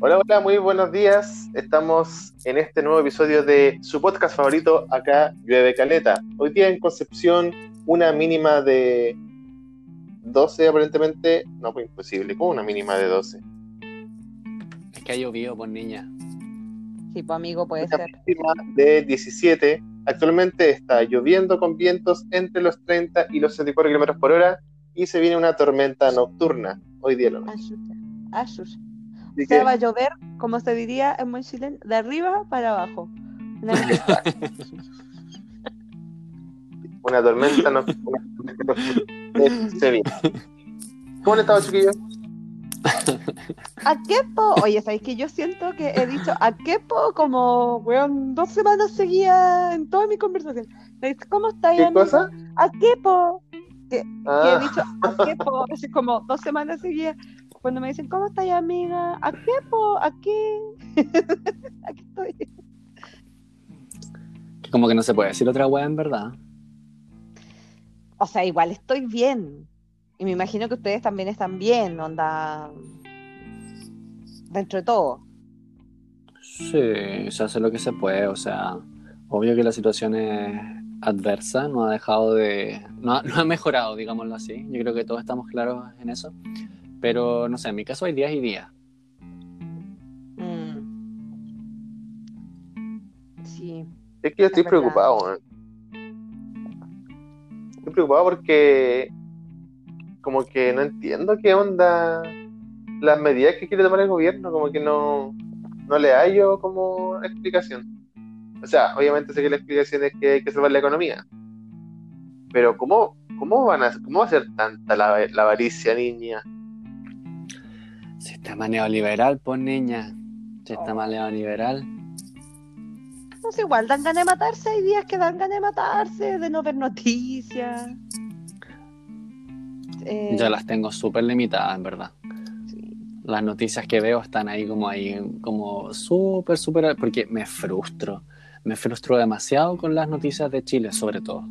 Hola, hola, muy buenos días. Estamos en este nuevo episodio de su podcast favorito, acá Llueve Caleta. Hoy día en Concepción, una mínima de 12 aparentemente. No, pues imposible. ¿Cómo una mínima de 12? Es que ha llovido, por niña. Sí, pues amigo, puede Una ser. mínima de 17. Actualmente está lloviendo con vientos entre los 30 y los 64 kilómetros por hora y se viene una tormenta nocturna hoy día. en la noche. O sea, va a llover, como se diría en buen chileno, de arriba para abajo. Una- tormenta nocturna. Eh, se viene. ¿Cómo han estado, chiquillos? ¿A qué po? Oye, ¿sabéis que yo siento que he dicho a qué po como, weón, dos semanas seguidas en toda mi conversación? ¿Cómo estáis, ¿Qué amigo? cosa? ¿A qué po? Que he Ah, dicho a qué po, así como dos semanas seguidas. Cuando me dicen, ¿cómo estáis, amiga? ¿A qué po? ¿A qué? Aquí estoy. Que como que no se puede decir otra wea en verdad. O sea, igual estoy bien. Y me imagino que ustedes también están bien, onda. Dentro de todo. Sí, se hace lo que se puede. O sea, obvio que la situación es adversa, no ha dejado de. No ha, no ha mejorado, digámoslo así. Yo creo que todos estamos claros en eso. Pero no sé, en mi caso hay días y días. Mm. Sí. es que yo estoy es preocupado, weón. Estoy preocupado porque como que no entiendo qué onda las medidas que quiere tomar el gobierno, como que no, no le hallo como explicación. O sea, obviamente sé que la explicación es que hay que salvar la economía. Pero ¿cómo, cómo van a cómo va a ser tanta la, la avaricia, niña? Sistema neoliberal, pues niña. Sistema Oh. neoliberal. No sé, igual dan ganas de matarse. Hay días que dan ganas de matarse, de no ver noticias. Eh, Yo las tengo súper limitadas, en verdad. sí. Las noticias que veo están ahí como ahí, como súper, súper, porque me frustro. Me frustro demasiado con las noticias de Chile, sobre todo.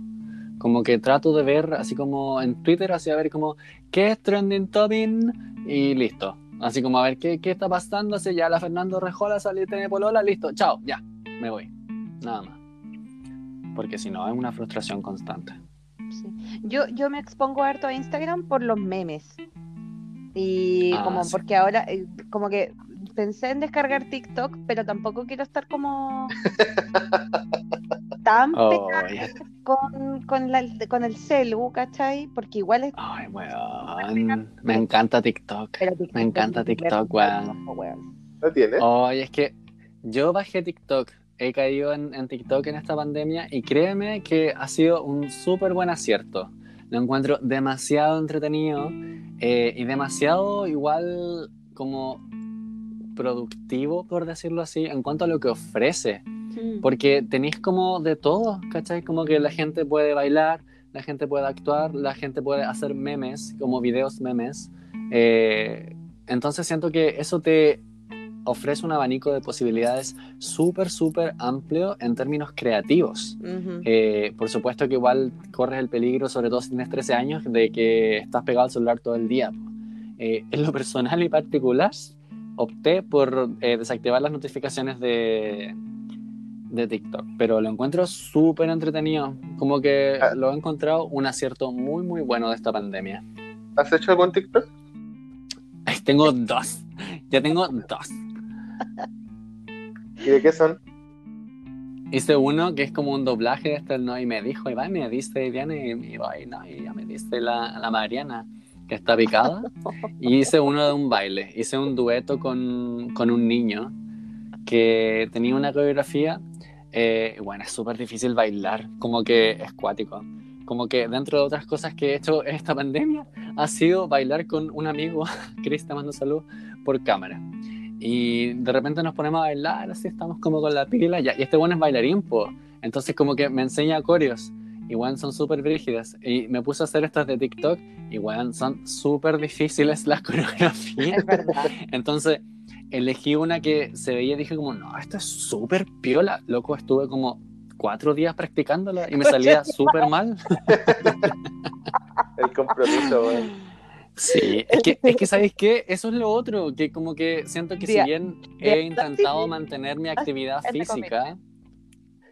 Como que trato de ver, así como en Twitter, así a ver como, ¿qué es trending topic? Y listo. Así como a ver qué, qué está pasando, así ya la Fernando Rejola sale tiene polola, listo, chao, ya, me voy. Nada más. Porque si no, es una frustración constante. Sí. Yo, yo me expongo harto a Instagram por los memes. Y Ah, como sí. porque ahora, eh, como que pensé en descargar TikTok, pero tampoco quiero estar como tan Oh, pegada con, con, la- con el celu, ¿cachai? Porque igual es. ay, weón. Me encanta TikTok. Me encanta TikTok, weón. weón. ¿No tiene? Oye, es que yo bajé TikTok, he caído en, en TikTok en esta pandemia y créeme que ha sido un súper buen acierto. Lo encuentro demasiado entretenido eh, y demasiado igual como productivo, por decirlo así, en cuanto a lo que ofrece. Mm. Porque tenéis como de todo, ¿cachai? Como que la gente puede bailar, la gente puede actuar, la gente puede hacer memes, como videos memes. Eh, entonces siento que eso te ofrece un abanico de posibilidades súper, súper amplio en términos creativos. Ujú. Eh, por supuesto que igual corres el peligro, sobre todo si tienes 13 años, de que estás pegado al celular todo el día. Eh, en lo personal y particular, opté por eh, desactivar las notificaciones de, de TikTok, pero lo encuentro súper entretenido. Como que Ah. lo he encontrado un acierto muy, muy bueno de esta pandemia. ¿Has hecho algún TikTok? Ay, Tengo dos. Ya tengo dos. ¿Y de qué son? Hice uno que es como un doblaje de este, ¿no? Y me dijo, Iván, me diste Diana y, y, no, y ya me diste la, la Mariana, que está picada. Y hice uno de un baile. Hice un dueto con, con un niño que tenía una coreografía. Eh, bueno, es súper difícil bailar, como que es cuático. Como que dentro de otras cosas que he hecho esta pandemia, ha sido bailar con un amigo, Chris, te mando salud, por cámara. Y de repente nos ponemos a bailar, así estamos como con la pila. Ya, y este bueno es bailarín, po. Entonces como que me enseña coreos. Igual son súper brígidas. Y me puse a hacer estas de TikTok. Igual son súper difíciles las coreografías. Es verdad. Entonces elegí una que se veía y dije como, no, esta es súper piola. Loco, estuve como cuatro días practicándola y me salía súper mal. El compromiso, weón. Sí, es que, es que ¿sabéis qué? Eso es lo otro, que como que siento que si bien día- he intentado sí. mantener mi actividad entre física,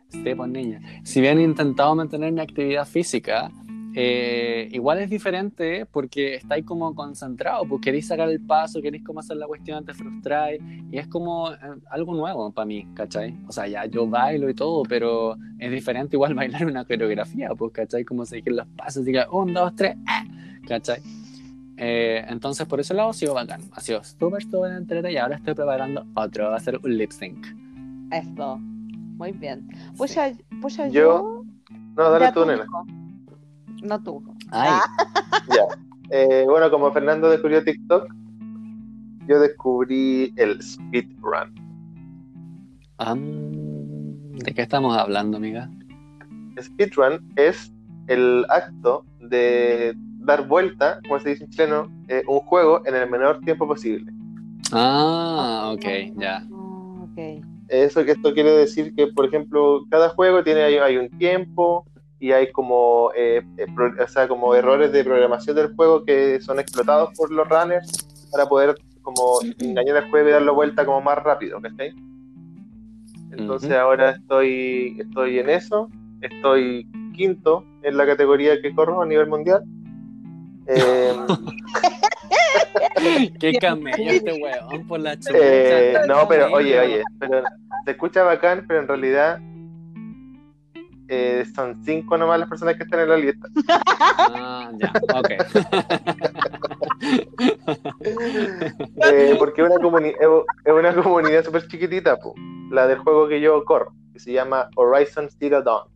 sí, pues niña, si bien he intentado mantener mi actividad física, eh, igual es diferente porque estáis como concentrados, pues queréis sacar el paso, queréis como hacer la cuestión, te frustráis, y es como eh, algo nuevo para mí, ¿cachai? O sea, ya yo bailo y todo, pero es diferente igual bailar una coreografía, pues, ¿cachai? Como seguir los pasos, diga, un, dos, tres, ¡ah! ¿cachai? Eh, entonces, por ese lado ha sido bacán. Ha sido súper, súper entretenido y ahora estoy preparando otro. Va a ser un lip sync. Esto. Muy bien. Pues Sí. ya, pues ya Yo- yo. No, dale tú, nena. No tú. Ay, Ya. Eh, bueno, como Fernando descubrió TikTok, yo descubrí el speedrun. ¿de qué estamos hablando, amiga? Speedrun es el acto de dar vuelta, como se dice en chileno, eh, un juego en el menor tiempo posible. Ah, ok, ya. Ah, ok. Eso que esto quiere decir que, por ejemplo, cada juego tiene hay, hay un tiempo y hay como, eh, eh, pro- o sea, como errores de programación del juego que son explotados por los runners para poder como engañar al juego y darlo vuelta como más rápido, ¿cachai? Entonces ahora estoy, estoy en eso, estoy quinto en la categoría que corro a nivel mundial. Eh, Qué camello este weón por la chucha. Eh, no, pero oye, oye, pero se escucha bacán, pero en realidad eh, son cinco nomás las personas que están en la lista. Ah, ya, ok. Eh, porque es una, es una comunidad súper chiquitita, po, la del juego que yo corro, que se llama Horizon Zero Dawn.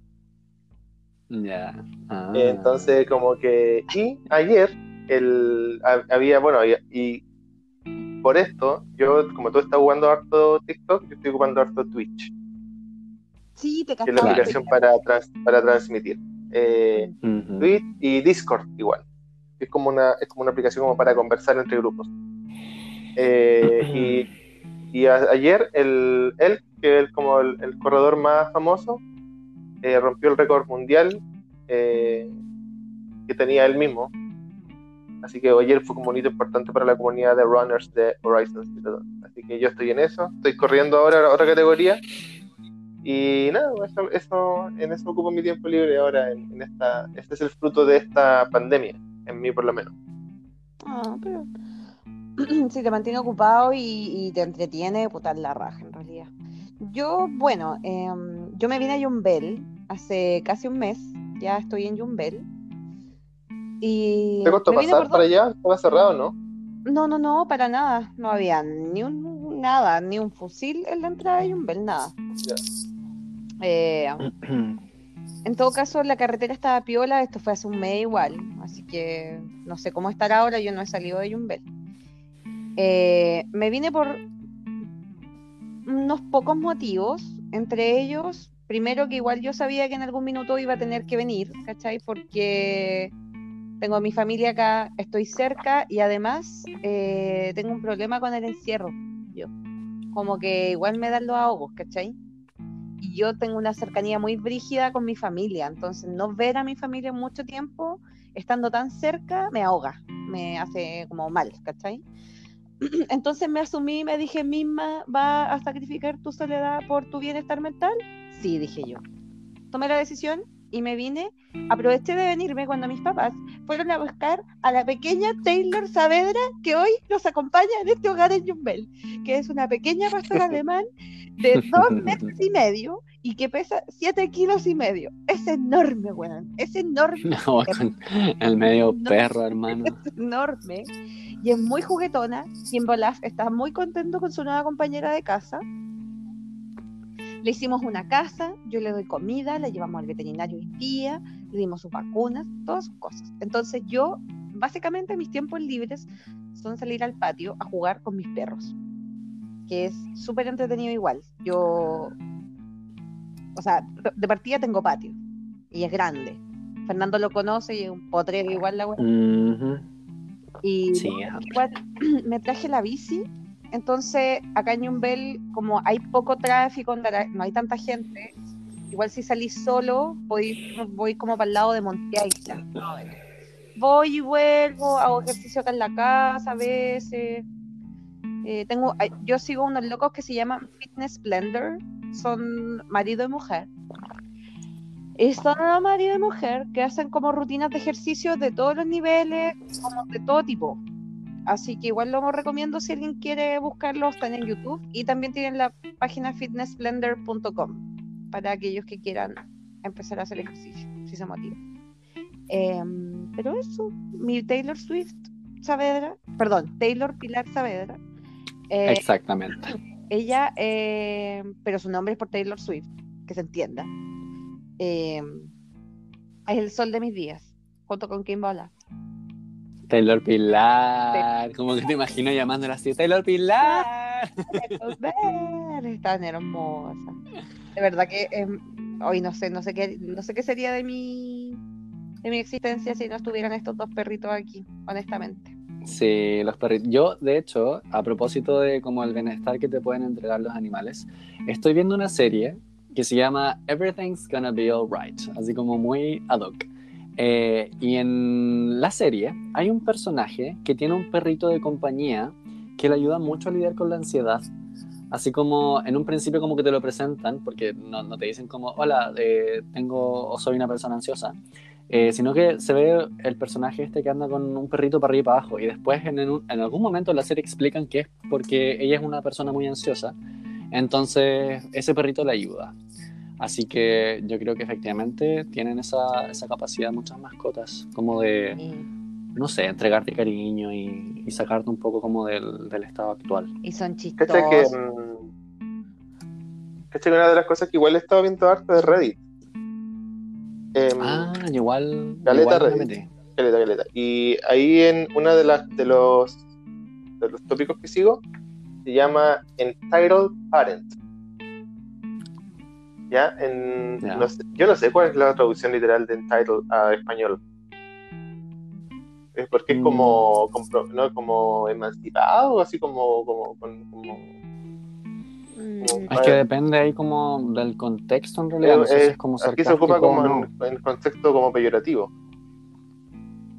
ya. Ah. Entonces, como que. Y ayer, el, ha- había, bueno, y, y por esto, yo, como tú estás jugando harto TikTok, yo estoy ocupando harto Twitch, Sí, te que es la aplicación para, trans- para transmitir. Eh, Ujú. Twitch y Discord igual. Es como una, es como una aplicación como para conversar entre grupos. Eh, y y a- ayer el, él, que es como el, el corredor más famoso, eh, rompió el récord mundial eh, que tenía él mismo. Así que ayer fue como un hito importante para la comunidad de runners de Horizon. Así que yo estoy en eso, estoy corriendo ahora a otra categoría. Y nada, eso, eso- en eso ocupo mi tiempo libre ahora. En, en esta, este es el fruto de esta pandemia, en mí por lo menos. Ah, pero. si te mantiene ocupado y, y te entretiene, puta la raja en realidad. Yo, bueno, em, yo me vine a Yumbel hace casi un mes, ya estoy en Yumbel. Y ¿Te costó pasar para allá? Estaba cerrado, ¿no? No, no, no, para nada. No había ni un nada, ni un fusil en la entrada de Yumbel, nada. Ya. Eh, en todo caso, la carretera estaba piola, esto fue hace un mes igual, así que no sé cómo estará ahora, yo no he salido de Yumbel. Eh, me vine por unos pocos motivos, entre ellos, primero que igual yo sabía que en algún minuto iba a tener que venir, ¿cachai? Porque tengo a mi familia acá, estoy cerca y además eh, tengo un problema con el encierro, yo. Como que igual me dan los ahogos, ¿cachai? Y yo tengo una cercanía muy brígida con mi familia, entonces no ver a mi familia mucho tiempo, estando tan cerca, me ahoga, me hace como mal, ¿cachai? Entonces me asumí me dije misma, ¿va a sacrificar tu soledad por tu bienestar mental? Sí, dije yo. Tomé la decisión y me vine. Aproveché de venirme cuando mis papás fueron a buscar a la pequeña Taylor Saavedra que hoy nos acompaña en este hogar en Jumbel, que es una pequeña pastor alemán de dos meses y medio y que pesa siete kilos y medio. Es enorme, weón. Es enorme No, con el medio No. perro, hermano. enorme y es muy juguetona. Y en Bolaf está muy contento con su nueva compañera de casa. Le hicimos una casa, yo le doy comida, la llevamos al veterinario hoy día, le dimos sus vacunas, todas sus cosas. Entonces yo, básicamente mis tiempos libres son salir al patio a jugar con mis perros, que es súper entretenido igual. Yo, o sea, de partida tengo patio y es grande. Fernando lo conoce y es un potrero igual la. Ujú. Y Sí, igual me traje la bici. Entonces, acá en Yumbel, como hay poco tráfico, no hay- tanta gente, igual si salís solo, voy, voy como para el lado de Monte Isla. voy y vuelvo, hago ejercicio acá en la casa a veces. Eh, tengo, yo sigo unos locos que se llaman Fitness Blender, son marido y mujer. Son marido y mujer que hacen como rutinas de ejercicio de todos los niveles, como de todo tipo. Así que igual lo recomiendo si alguien quiere buscarlo, están en YouTube y también tienen la página fitnessblender.com para aquellos que quieran empezar a hacer ejercicio, si se motivan. Em, pero eso, mi Taylor Swift Saavedra, perdón, Taylor Pilar Saavedra. Eh, Exactamente. ella, eh, pero su nombre es por Taylor Swift, que se entienda. Eh, es el sol de mis días, junto con Kim Bola. Taylor Pilar. Como que te imagino llamándola así. Taylor Pilar. Es tan hermosa. De verdad que em, hoy no sé, no sé qué, no sé qué sería de mi de mi existencia si no estuvieran estos dos perritos aquí, honestamente. Sí, los perritos. Yo, de hecho, a propósito de como el bienestar que te pueden entregar los animales, estoy viendo una serie que se llama Everything's Gonna Be Alright, así como muy ad hoc. Eh, y en la serie hay un personaje que tiene un perrito de compañía que le ayuda mucho a lidiar con la ansiedad. Así como en un principio como que te lo presentan, porque no, no te dicen como, hola, eh, tengo o soy una persona ansiosa, eh, sino que se ve el personaje este que anda con un perrito para arriba y para abajo. Y después en, en un- en algún momento en la serie explican que es porque ella es una persona muy ansiosa. Entonces ese perrito le ayuda. Así que yo creo que efectivamente tienen esa, esa capacidad muchas mascotas, como de, no sé, entregarte cariño y, y sacarte un poco como del, del estado actual. y son chistosos. ¿Cachai que, mm, ¿cachai que una de las cosas que igual he estado viendo harto de Reddit? Em, Ah, igual, Caleta igual caleta, caleta. Y ahí en una de las de los de los tópicos que sigo se llama Entitled Parent. ¿Ya? En, Ya. no sé- yo no sé cuál es la traducción literal de Entitled a español. Es porque es Mm. como, ¿no? como emancipado, así como, como, como Mm, Es que depende ahí como del contexto en realidad, no sé Eh, si es como aquí se ocupa como no. en, en contexto como peyorativo.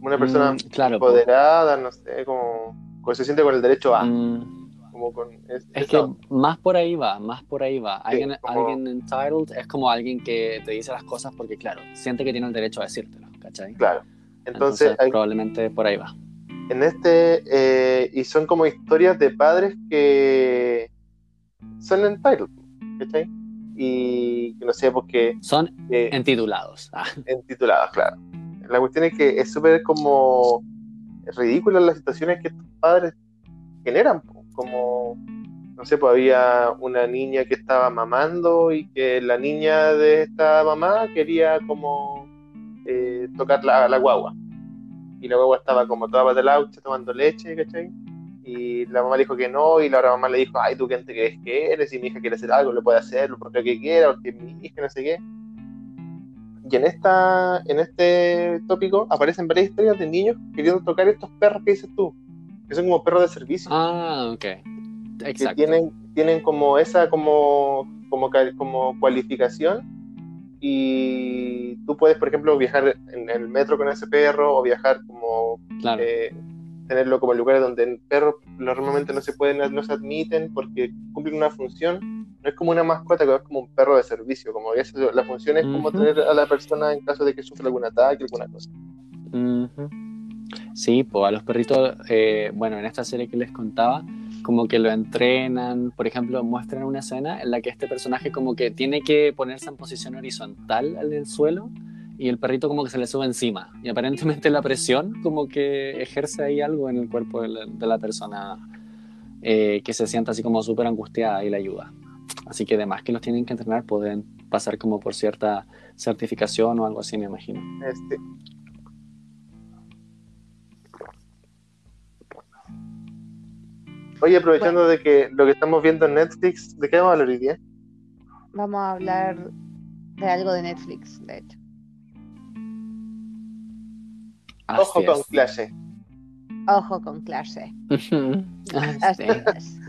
Una persona Mm, claro, po. empoderada, no sé, como, como se siente con el derecho a. Mm, Como con es, que más por ahí va, más por ahí va. Alguien, como- alguien entitled es como alguien que te dice las cosas porque, claro, siente que tiene el derecho a decírtelo, ¿cachai? Claro. Entonces, Entonces, hay- probablemente por ahí va. en este, eh, y son como historias de padres que son entitled, ¿cachai? Y no sé, porque Son eh, entitulados. Ah, entituladas, claro. La cuestión es que es súper como ridícula las situaciones que estos padres generan, como, no sé, pues había una niña que estaba mamando y que la niña de esta mamá quería como eh, tocar la, la guagua. Y la guagua estaba como toda laucha tomando leche, ¿cachai? Y la mamá le dijo que no, y la otra mamá le dijo, ay, tú quién te crees que eres, y mi hija quiere hacer algo, lo puede hacer, lo que quiera, porque mi hija, no sé qué. Y en, esta, en este tópico aparecen varias historias de niños queriendo tocar estos perros que dices tú, que son como perros de servicio, Ah, ok. que Exacto. tienen, tienen como esa como, como, como cualificación y tú puedes, por ejemplo, viajar en el metro con ese perro o viajar como Claro. eh, tenerlo como lugares donde el perro normalmente no se pueden, no se admiten porque cumplen una función. No es como una mascota, que es como un perro de servicio, como que eso- la función es como tener a la persona en caso de que sufra algún ataque, alguna cosa. Sí, pues a los perritos, eh, bueno, en esta serie que les contaba, como que lo entrenan, por ejemplo, muestran una escena en la que este personaje como que tiene que ponerse en posición horizontal en el suelo y el perrito como que se le sube encima y aparentemente la presión como que ejerce ahí algo en el cuerpo de la, de la persona eh, que se sienta así como súper angustiada y le ayuda. Así que además que los tienen que entrenar pueden pasar como por cierta certificación o algo así, me imagino. Este, Oye, aprovechando de que lo que estamos viendo en Netflix, ¿de qué vamos a hablar hoy día? Vamos a hablar de algo de Netflix, de hecho. Así Ojo con es. clase. Ojo con clase. Así es.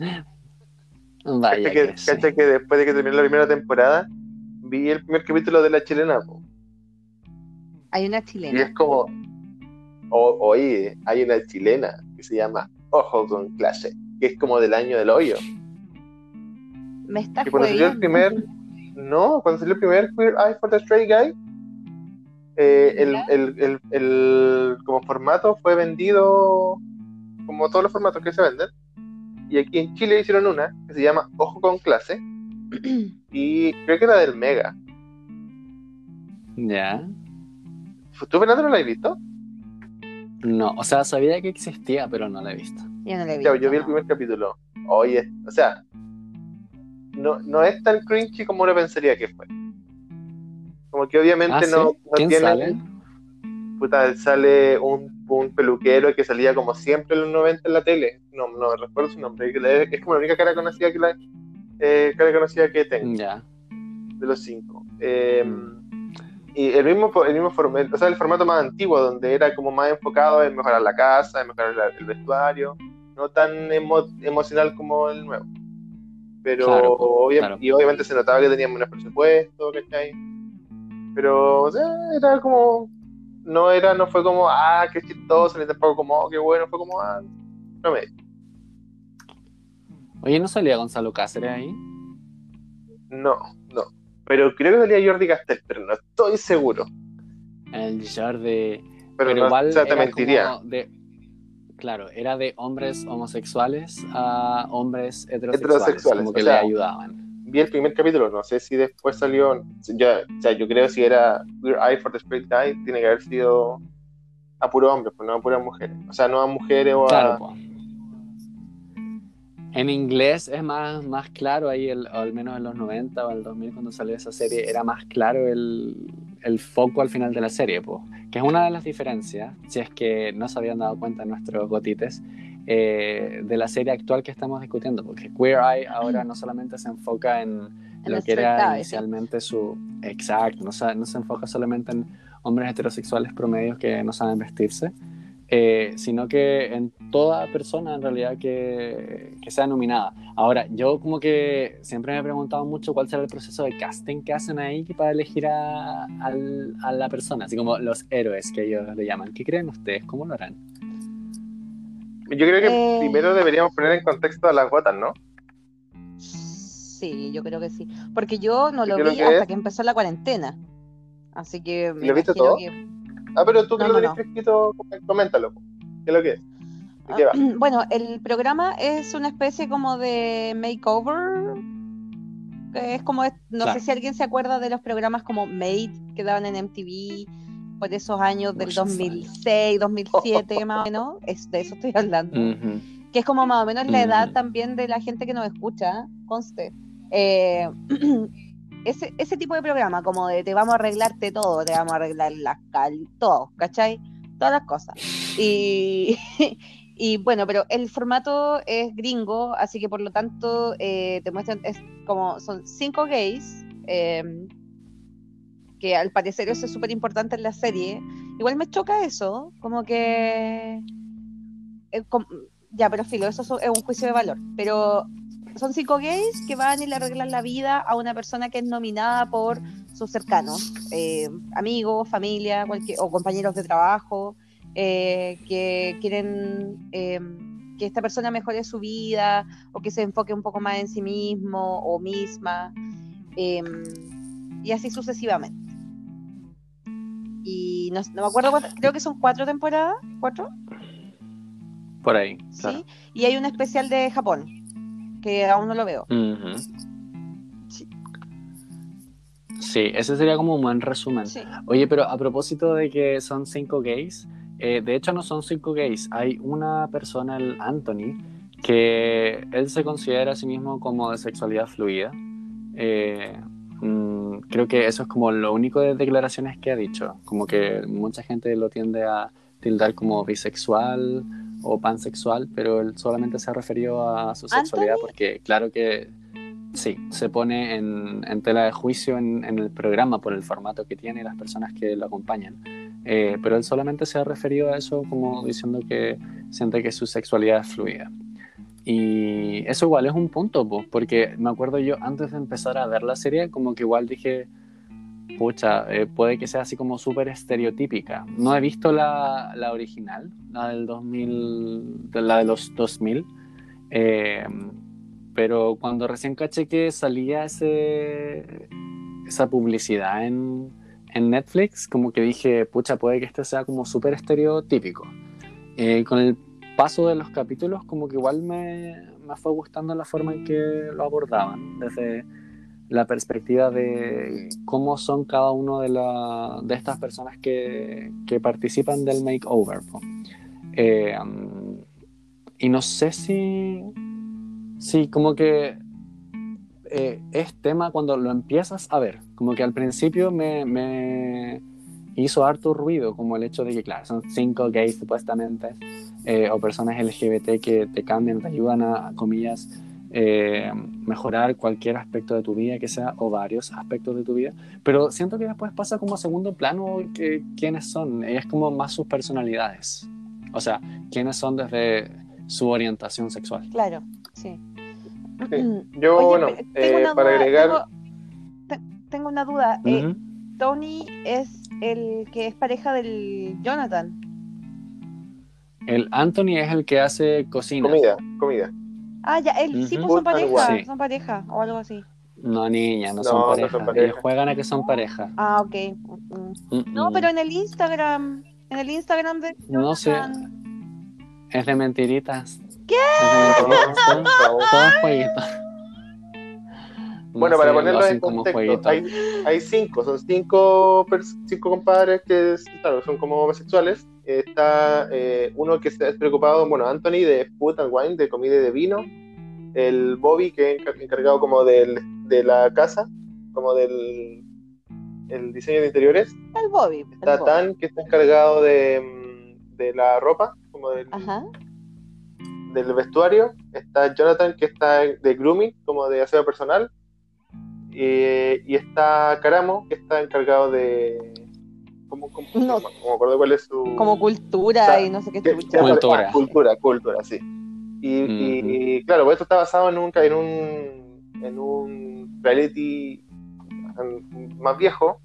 Vaya Cacha que, que sí. cacha que después de que terminó la primera temporada, vi el primer capítulo de La Chilena, po, Hay una y chilena. es como, O, oye, hay una chilena que se llama Ojo con clase, que es como del año del hoyo. Me estás Y cuando salió el primer, no, cuando salió el primer Queer Eye for the Straight Guy, eh, el, ¿Ya? el, el, el- como formato fue vendido como todos los formatos que se venden. Y aquí en Chile hicieron una que se llama Ojo con clase. Y creo que era del Mega. Ya. ¿Tú, Fernando, no la has visto? No, o sea, sabía que existía, pero no la he visto. Yo no le vi. Ya, yo vi el primer capítulo. Oye, o sea, no, no es tan cringy como uno pensaría que fue. Como que obviamente Ah, ¿sí? no, no ¿Quién tiene. sale? Puta, sale un, un peluquero que salía como siempre en los 90 en la tele. No, no recuerdo su nombre. Es como la única cara conocida que la eh, cara conocida que tengo Ya. de los cinco. Eh, y el mismo, el mismo formato, o sea, el formato más antiguo, donde era como más enfocado en mejorar la casa, en mejorar la- el vestuario, no tan emo- emocional como el nuevo. Pero Claro, obvia- claro. y obviamente se notaba que tenían menos presupuesto, ¿cachai? Pero o sea, era como, no era, no fue como, ah, qué chistoso, ni tampoco como, oh, qué bueno, fue como, ah, no me, Oye, ¿no salía Gonzalo Cáceres ahí? no, no. Pero creo que salía Jordi Castell, pero no estoy seguro. El Jordi. Pero, Pero, no, igual o sea, te mentiría. de. Claro, era de hombres homosexuales a hombres heterosexuales, Heterosexuales, como que o sea, le ayudaban. Vi el primer capítulo, no sé si después salió, ya, o sea, yo creo que si era Weird Eye for the Straight Guy, tiene que haber sido a puro hombres, pues no a puras mujeres. O sea, no a mujeres o a... Claro. En inglés es más, más claro ahí, el, al menos en los 90 o el 2000 cuando salió esa serie, era más claro el, el foco al final de la serie, po. que es una de las diferencias, si es que no se habían dado cuenta nuestros gotites, eh, de la serie actual que estamos discutiendo, porque Queer Eye ahora no solamente se enfoca en En lo que era inicialmente su... Exacto, no, se- no se enfoca solamente en hombres heterosexuales promedios que no saben vestirse, eh, sino que en toda persona en realidad que, que sea nominada. Ahora, yo como que siempre me he preguntado mucho cuál será el proceso de casting que hacen ahí para elegir a, al- a la persona, así como los héroes que ellos le llaman. ¿Qué creen ustedes? ¿Cómo lo harán? Yo creo que Eh. primero deberíamos poner en contexto a las gotas, ¿no? Sí, yo creo que sí. Porque yo no ¿Y lo vi que hasta es? que empezó la cuarentena. Así que me ¿Lo viste todo? que- Ah, pero tú que No, lo no, tenés no. fresquito, coméntalo. ¿Qué es lo que es? ¿De qué va? Ah, Bueno, el programa es una especie como de makeover. que es como, no Claro. sé si alguien se acuerda de los programas como Made que daban en MTV por esos años del Muchos 2006, 2007 más o menos. Es, de eso estoy hablando. Ujú. que es como más o menos la edad Ujú. también de la gente que nos escucha, conste. Eh, ese, ese tipo de programa, como de te vamos a arreglarte todo, te vamos a arreglar las cal, todo, ¿cachai? Todas las cosas. Y, y bueno, pero el formato es gringo, así que por lo tanto eh, te muestran, es como son cinco gays, eh, que al parecer eso es súper importante en la serie. Igual me choca eso, como que... eh, ya, pero filo, eso so- es un juicio de valor. Pero son cinco gays que van y le arreglan la vida a una persona que es nominada por sus cercanos, eh, amigos, familia, cualquier, o compañeros de trabajo, eh, que quieren eh, que esta persona mejore su vida o que se enfoque un poco más en sí mismo o misma, eh, y así sucesivamente. Y no, no me acuerdo, cuántas- creo que son cuatro temporadas, cuatro. Por ahí, ¿sí? Y hay un especial de Japón, que aún no lo veo. Sí. Sí, ese sería como un buen resumen. Sí. Oye, pero a propósito de que son cinco gays, eh, de hecho no son cinco gays, hay una persona, el Anthony, que él se considera a sí mismo como de sexualidad fluida. Eh, mm, creo que eso es como lo único de declaraciones que ha dicho, como que mucha gente lo tiende a tildar como bisexual o pansexual, pero él solamente se ha referido a su sexualidad ¿Anthony? porque claro que sí, se pone en, en tela de juicio en, en el programa por el formato que tiene y las personas que lo acompañan. Eh, pero él solamente se ha referido a eso como diciendo que siente que su sexualidad es fluida. Y eso igual es un punto, po, porque me acuerdo yo antes de empezar a ver la serie, como que igual dije, pucha, eh, puede que sea así como súper estereotípica. No he visto la, la original, la del 2000, de la de los 2000, eh, pero cuando recién caché que salía ese, esa publicidad en, en Netflix, como que dije, pucha, puede que este sea como súper estereotípico. Eh, con el paso de los capítulos, como que igual me, me fue gustando la forma en que lo abordaban, desde la perspectiva de cómo son cada uno de, la, de estas personas que, que participan del makeover. Eh, y no sé si, si como que eh, es tema cuando lo empiezas a ver, como que al principio me, me hizo harto ruido, como el hecho de que, claro, son cinco gays supuestamente, eh, o personas LGBT que te cambian, te ayudan a, comillas, eh, mejorar cualquier aspecto de tu vida, que sea, o varios aspectos de tu vida, pero siento que después pasa como a segundo plano que, quiénes son, es como más sus personalidades, o sea, quiénes son desde su orientación sexual. Claro, sí. Sí. Yo, Oye, bueno, eh, para duda, agregar, Tengo, te- tengo una duda. eh. Tony es el que es pareja del Jonathan. El Anthony es el que hace cocina. comida, comida. Ah, ya, él sí, Ujú. pues son pareja, son pareja o algo así. No, niña, no, No, son no pareja. son pareja. Ellos juegan a que son pareja. Ah, ok. Mm. Mm, No, pero en el Instagram, en el Instagram de No sé. Es de mentiritas. ¿Qué? Es de mentiritas. Jueguito. No Bueno, sé, para lo ponerlo en como contexto, jueguito. hay, hay cinco, son cinco, cinco compadres que claro, son como homosexuales. Está eh, uno que está preocupado, bueno, Anthony de Food and Wine, de comida y de vino. El Bobby, que es encar- encargado como del, de la casa, como del el diseño de interiores. El Bobby. el Está Bobby. Tan, que está encargado de, mm, de la ropa, como del, Ajá. del vestuario. Está Jonathan, que está de grooming, como de aseo personal. Eh, y está Caramo, que está encargado de. ¿Cómo, cómo, No. me acuerdo cuál es su. Como cultura y no sé qué que- Cultura. ah, cultura, cultura, sí. Y, y- y, claro, pues esto está basado en un, en un, en un reality más viejo,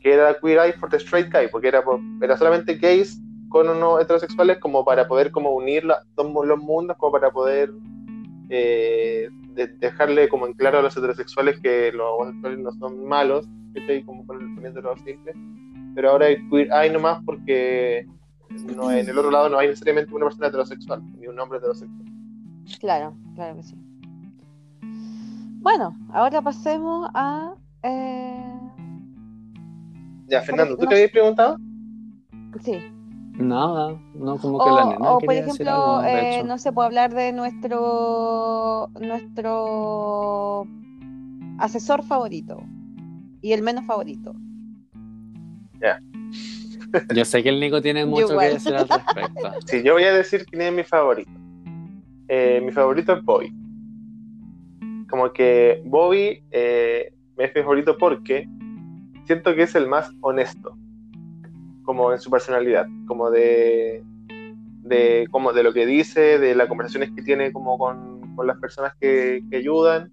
que era Queer Eye for the Straight Guy, porque era, era solamente gays con unos heterosexuales como para poder como unir la- los, mundos, como para poder eh, de- dejarle como en claro a los heterosexuales que los homosexuales no son malos, ¿cachai? como pon- poniéndolo simple. Pero ahora hay Queer Eye nomás porque no, en el otro lado no hay necesariamente una persona heterosexual, ni un hombre heterosexual. Claro, claro que sí. Bueno, ahora pasemos a. eh, Ya, Fernando, ¿tú no qué habías preguntado? sí. Nada, no como O, que la nena o, por ejemplo, algo, eh, no sé, puedo hablar de nuestro nuestro asesor favorito y el menos favorito. Yo sé que el Nico tiene mucho que decir al respecto. Sí, yo voy a decir quién es mi favorito. Eh, mi favorito es Bobby. Como que Bobby eh, es mi favorito porque siento que es el más honesto, como en su personalidad, como de, de, como de lo que dice, de las conversaciones que tiene como con, con las personas que, que ayudan.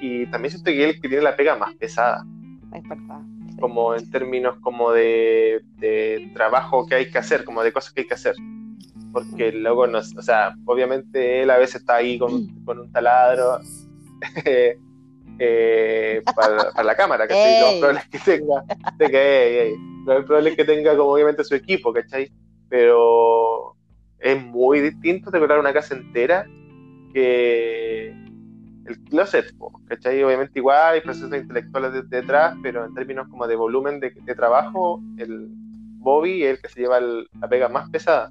Y también siento que él que tiene la pega más pesada. Es verdad. Como en términos como de, de trabajo que hay que hacer, como de cosas que hay que hacer. Porque luego, no, o sea, obviamente él a veces está ahí con, con un taladro eh, para, para la cámara, ¿cachai? Lo probable es que tenga, tenga ey, ey. Lo más probable es que tenga como obviamente su equipo, ¿cachai? Pero es muy distinto decorar una casa entera que el closet, ¿cachai? Obviamente igual hay procesos intelectuales de- detrás, pero en términos como de volumen de, de trabajo, el Bobby es el que se lleva el- la pega más pesada.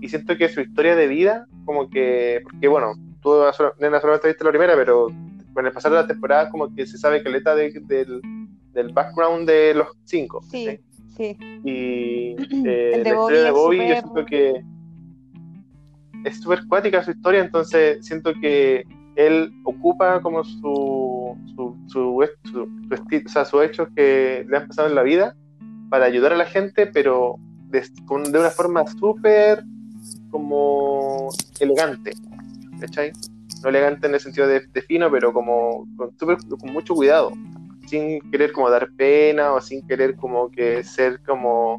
Y siento que su historia de vida, como que, porque bueno, tú, nena, solamente viste la primera, pero con el pasar de la temporada, como que se sabe que la de, del, del background de los cinco. Sí, sí. Y eh, El de la Bobby historia de Bobby, yo súper- siento que es súper cuática su historia, entonces siento que él ocupa como su, su, su, su, su esti- o sea, sus hechos que le han pasado en la vida para ayudar a la gente, pero de, una forma súper como elegante, ¿cachai? No elegante en el sentido de, de fino, pero como con, súper- con mucho cuidado. sin querer como dar pena o sin querer como que ser como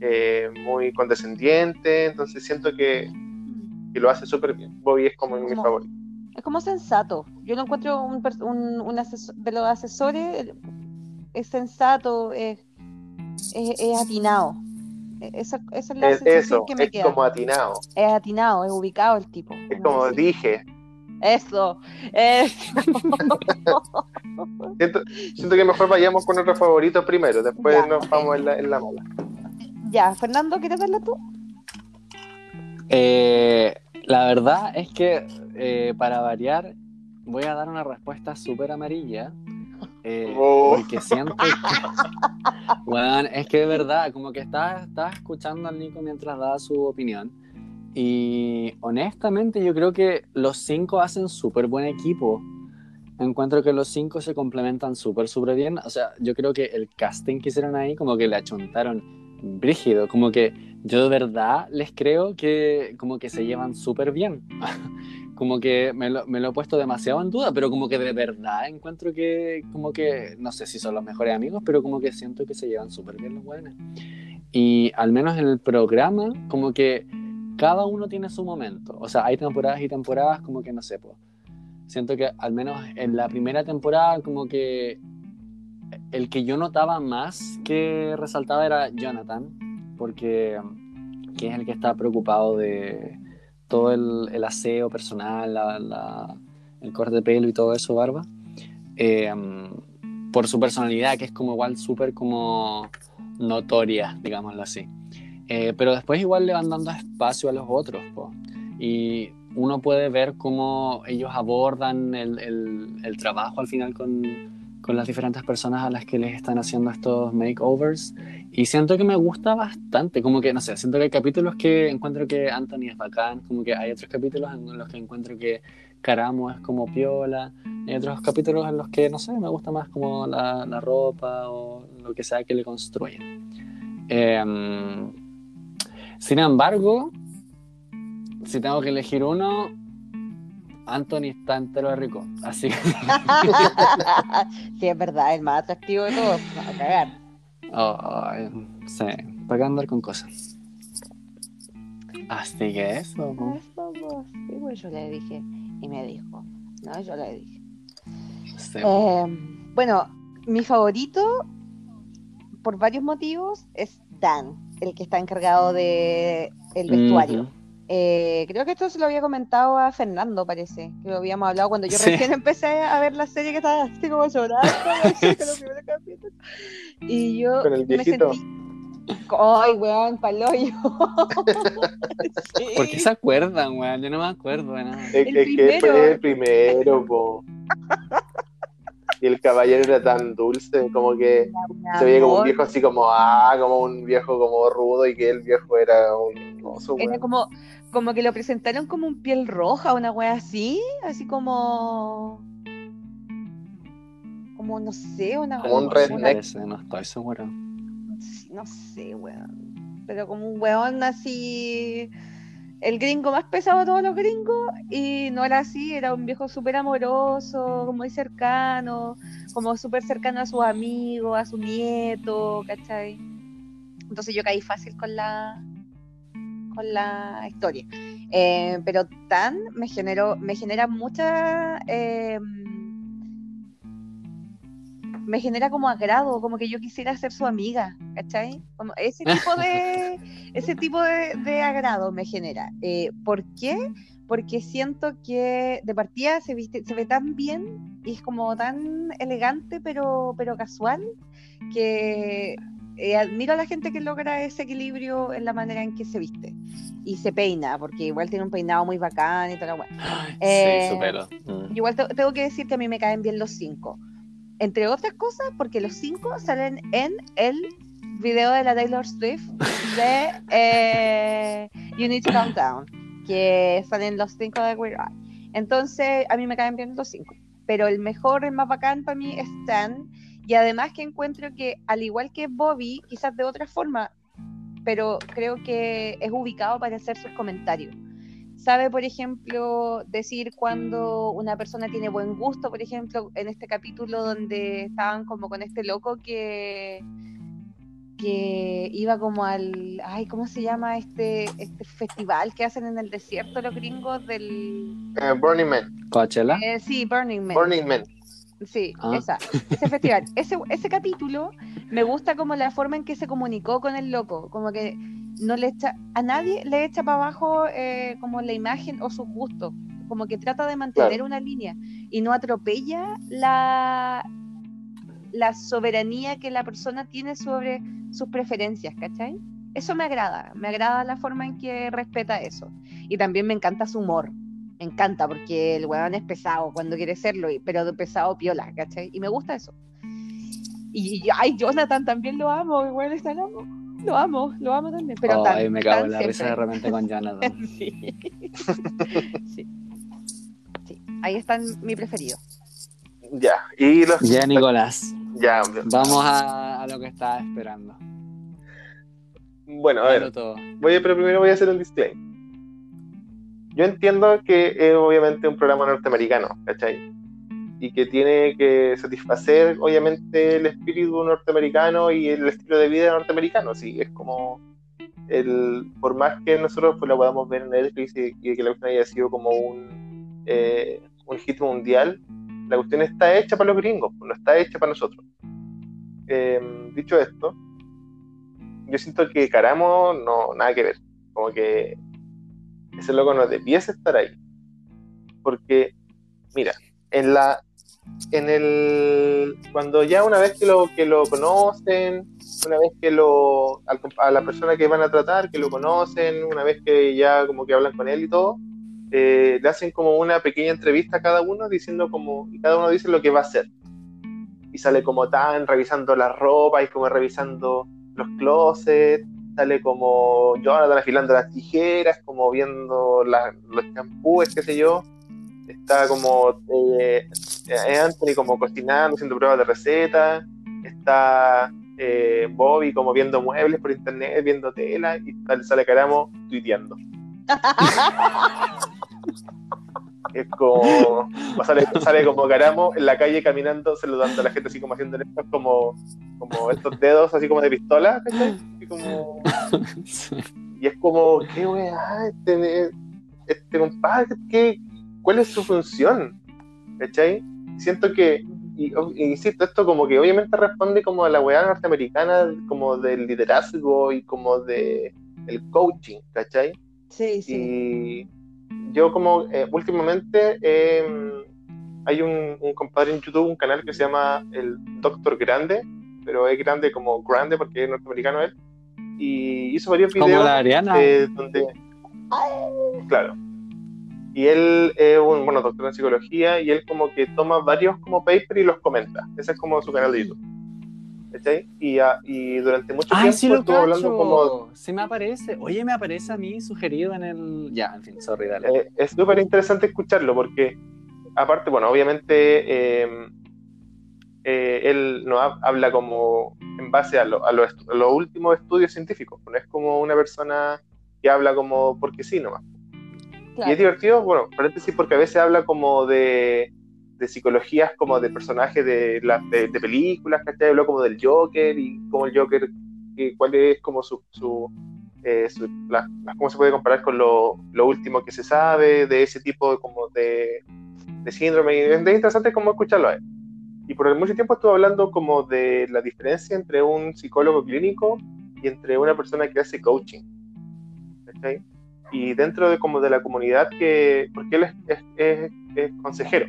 eh, muy condescendiente, entonces siento que, que lo hace súper bien. Bobby es como mi favorito. Es como sensato. Yo lo encuentro un, un- un asesor- de los asesores, es sensato, es, es, es atinado. E- Esa, esa es la Es eso, que me es queda. como atinado, Es atinado, es ubicado el tipo. es como dije. Eso, eso. Siento, siento que mejor vayamos con nuestros favoritos primero, después Ya, nos vamos en la, en la mala. ya, Fernando, ¿quieres darla tú? Eh, la verdad es que eh, para variar voy a dar una respuesta súper amarilla. eh, Oh. Porque siento que... Weón, es que de verdad, como que estaba, estaba escuchando al Nico mientras daba su opinión. Y honestamente yo creo que los cinco hacen súper buen equipo. Encuentro que los cinco se complementan súper, súper bien. O sea, yo creo que el casting que hicieron ahí como que le achuntaron brígido. Como que yo de verdad les creo que como que se llevan súper bien. como que me lo, me lo he puesto demasiado en duda, pero como que de verdad encuentro que como que, no sé si son los mejores amigos, pero como que siento que se llevan súper bien los buenos. Y al menos en el programa, como que cada uno tiene su momento. O sea, hay temporadas y temporadas como que no sé, po. Siento que al menos en la primera temporada como que el que yo notaba más que resaltaba era Jonathan, porque que es el que está preocupado de todo el, el aseo personal, la- la- el corte de pelo y todo eso, barba. Eh, por su personalidad, que es como igual súper como notoria, digámoslo así. Eh, pero después igual le van dando espacio a los otros, po. Y uno puede ver cómo ellos abordan el, el- el trabajo al final con, con las diferentes personas a las que les están haciendo estos makeovers. Y siento que me gusta bastante, como que, no sé, siento que hay capítulos que encuentro que Anthony es bacán, como que hay otros capítulos en los que encuentro que Caramo es como piola, hay otros capítulos en los que, no sé, me gusta más como la, la ropa o lo que sea que le construyen. Em, sin embargo, si tengo que elegir uno, Anthony está entero de rico, así que... sí, es verdad, el más atractivo de todos. A cagar. Sí, ¿para qué andar con cosas? Así que eso. Eso, pues, sí, pues yo le dije. Y me dijo. No, yo le dije. Sí. Eh, bueno, mi favorito, por varios motivos, es Dan, el que está encargado de el vestuario. Eh, creo que esto se lo había comentado a Fernando, parece, que lo habíamos hablado cuando yo Sí. recién empecé a ver la serie que estaba así como llorando, con los primeros capítulos. Y yo Con el me viejito. sentí... Ay, weón, paloyo. ¿Por qué se acuerdan, weón? Yo no me acuerdo de nada. Es, El es que primero. fue el primero, po. Y el caballero era tan dulce, como que se veía como un viejo así como, ah, como un viejo como rudo y que el viejo era un oso, Era weón. como, como que lo presentaron como un piel roja, una wea así, así como. Como no sé, una. Como un redneck. No estoy seguro. No sé, weón. Pero como un weón así. El gringo más pesado de todos los gringos. Y no era así, era un viejo súper amoroso, muy cercano, como súper cercano a sus amigos, a su nieto, ¿cachai? Entonces yo caí fácil con la con la historia. Eh, pero Tan me generó, me genera mucha eh, me genera como agrado, como que yo quisiera ser su amiga, ¿cachai? Como ese tipo de ese tipo de, de agrado me genera. Eh, ¿Por qué? Porque siento que de partida se viste, se ve tan bien y es como tan elegante pero, pero casual que eh, admiro a la gente que logra ese equilibrio en la manera en que se viste y se peina, porque igual tiene un peinado muy bacán y toda la weá. Eh, sí, su pelo. Mm. Igual te- tengo que decir que a mí me caen bien los cinco. Entre otras cosas, porque los cinco salen en el video de la Taylor Swift de eh, You Need to Calm Down, que salen los cinco de Queer Eye. Entonces, a mí me caen bien los cinco. Pero el mejor, el más bacán para mí es Stan. Y además que encuentro que, al igual que Bobby, quizás de otra forma, pero creo que es ubicado para hacer sus comentarios. sabe, por ejemplo, decir cuando una persona tiene buen gusto, por ejemplo, en este capítulo donde estaban como con este loco que que iba como al, ay, ¿cómo se llama este este festival que hacen en el desierto los gringos del Eh, Burning Man. Coachella. eh, sí, Burning Man. Burning Man. Sí, Ah. esa, ese festival. Ese, ese capítulo me gusta como la forma en que se comunicó con el loco, como que no le echa, a nadie le echa para abajo eh, como la imagen o sus gustos, como que trata de mantener Claro. una línea y no atropella la, la soberanía que la persona tiene sobre sus preferencias, ¿cachai? Eso me agrada, me agrada la forma en que respeta eso. Y también me encanta su humor. Me encanta porque el weón es pesado cuando quiere serlo, pero de pesado piola, ¿cachai? Y me gusta eso. Y, y- ay, Jonathan también lo amo, igual está loco. Lo amo, lo amo también. Pero tan- Ay, me cago en la risa de repente con Jonathan. sí. sí. Sí, ahí está mi preferido. Ya. Y los. Ya, Nicolás. Ya. Vamos a, a lo que estaba esperando. Bueno, a ver. Todo. Voy a- pero primero voy a hacer un disclaimer. Yo entiendo que es obviamente un programa norteamericano, ¿cachai? Y que tiene que satisfacer obviamente el espíritu norteamericano y el estilo de vida norteamericano. Sí, es como el, por más que nosotros pues, lo podamos ver en Netflix y, y que la cuestión haya sido como un, eh, un hit mundial, la cuestión está hecha para los gringos, no está hecha para nosotros. Eh, dicho esto, yo siento que Caramo no, nada que ver. Como que ese loco no debiese estar ahí. Porque, mira, en la en el cuando ya una vez que lo que lo conocen, una vez que lo a la persona que van a tratar, que lo conocen, una vez que ya como que hablan con él y todo, eh, le hacen como una pequeña entrevista a cada uno diciendo como y cada uno dice lo que va a hacer. Y sale como tan revisando la ropa y como revisando los closets, sale como Jonathan afilando las tijeras, como viendo los champúes, qué sé yo. Está como eh, eh, Anthony como cocinando, haciendo pruebas de receta. Está eh, Bobby como viendo muebles por internet, viendo tela. Y sale Caramo tuiteando. Es como. sale, sale como Caramo en la calle caminando, saludando a la gente, así como haciendo estos como, como estos dedos, así como de pistola, como. Y es como, ¿qué weá? Este, este compadre, ¿qué, ¿cuál es su función? ¿Cachai? Siento que, y, y insisto, esto como que obviamente responde como a la weá norteamericana, como del liderazgo y como de el coaching, ¿cachai? Sí, sí. Y yo como eh, últimamente eh, hay un, un compadre en YouTube, un canal que se llama el Doctor Grande, pero es grande como grande porque es norteamericano él, y hizo varios Como videos la Ariana. eh, donde, claro, y él es un, bueno, doctor en psicología y él como que toma varios como papers y los comenta, ese es como su canal de YouTube. ¿Cachai? Y, ah, y durante mucho Ay, tiempo sí lo estuvo hablando cacho. como Sí me aparece. Oye, me aparece a mí sugerido en el... Ya, en fin, sorry, dale. Eh, es súper interesante escucharlo porque, aparte, bueno, obviamente eh, eh, él no ha- habla como en base a, lo- a a los últimos estudios científicos, no es como una persona que habla como porque sí nomás. Y claro. es divertido, bueno, paréntesis, porque a veces habla como de, de psicologías como de personajes de, la- de, de películas, ¿cachai? Habló como del Joker y como el Joker, y cuál es como su... su, eh, su- la- cómo se puede comparar con lo, lo último que se sabe de ese tipo de, como de, de síndrome. Y es interesante como escucharlo a él. Y por mucho tiempo estuvo hablando como de la diferencia entre un psicólogo clínico y entre una persona que hace coaching. ¿cachai? y dentro de como de la comunidad que porque él es, es, es- es consejero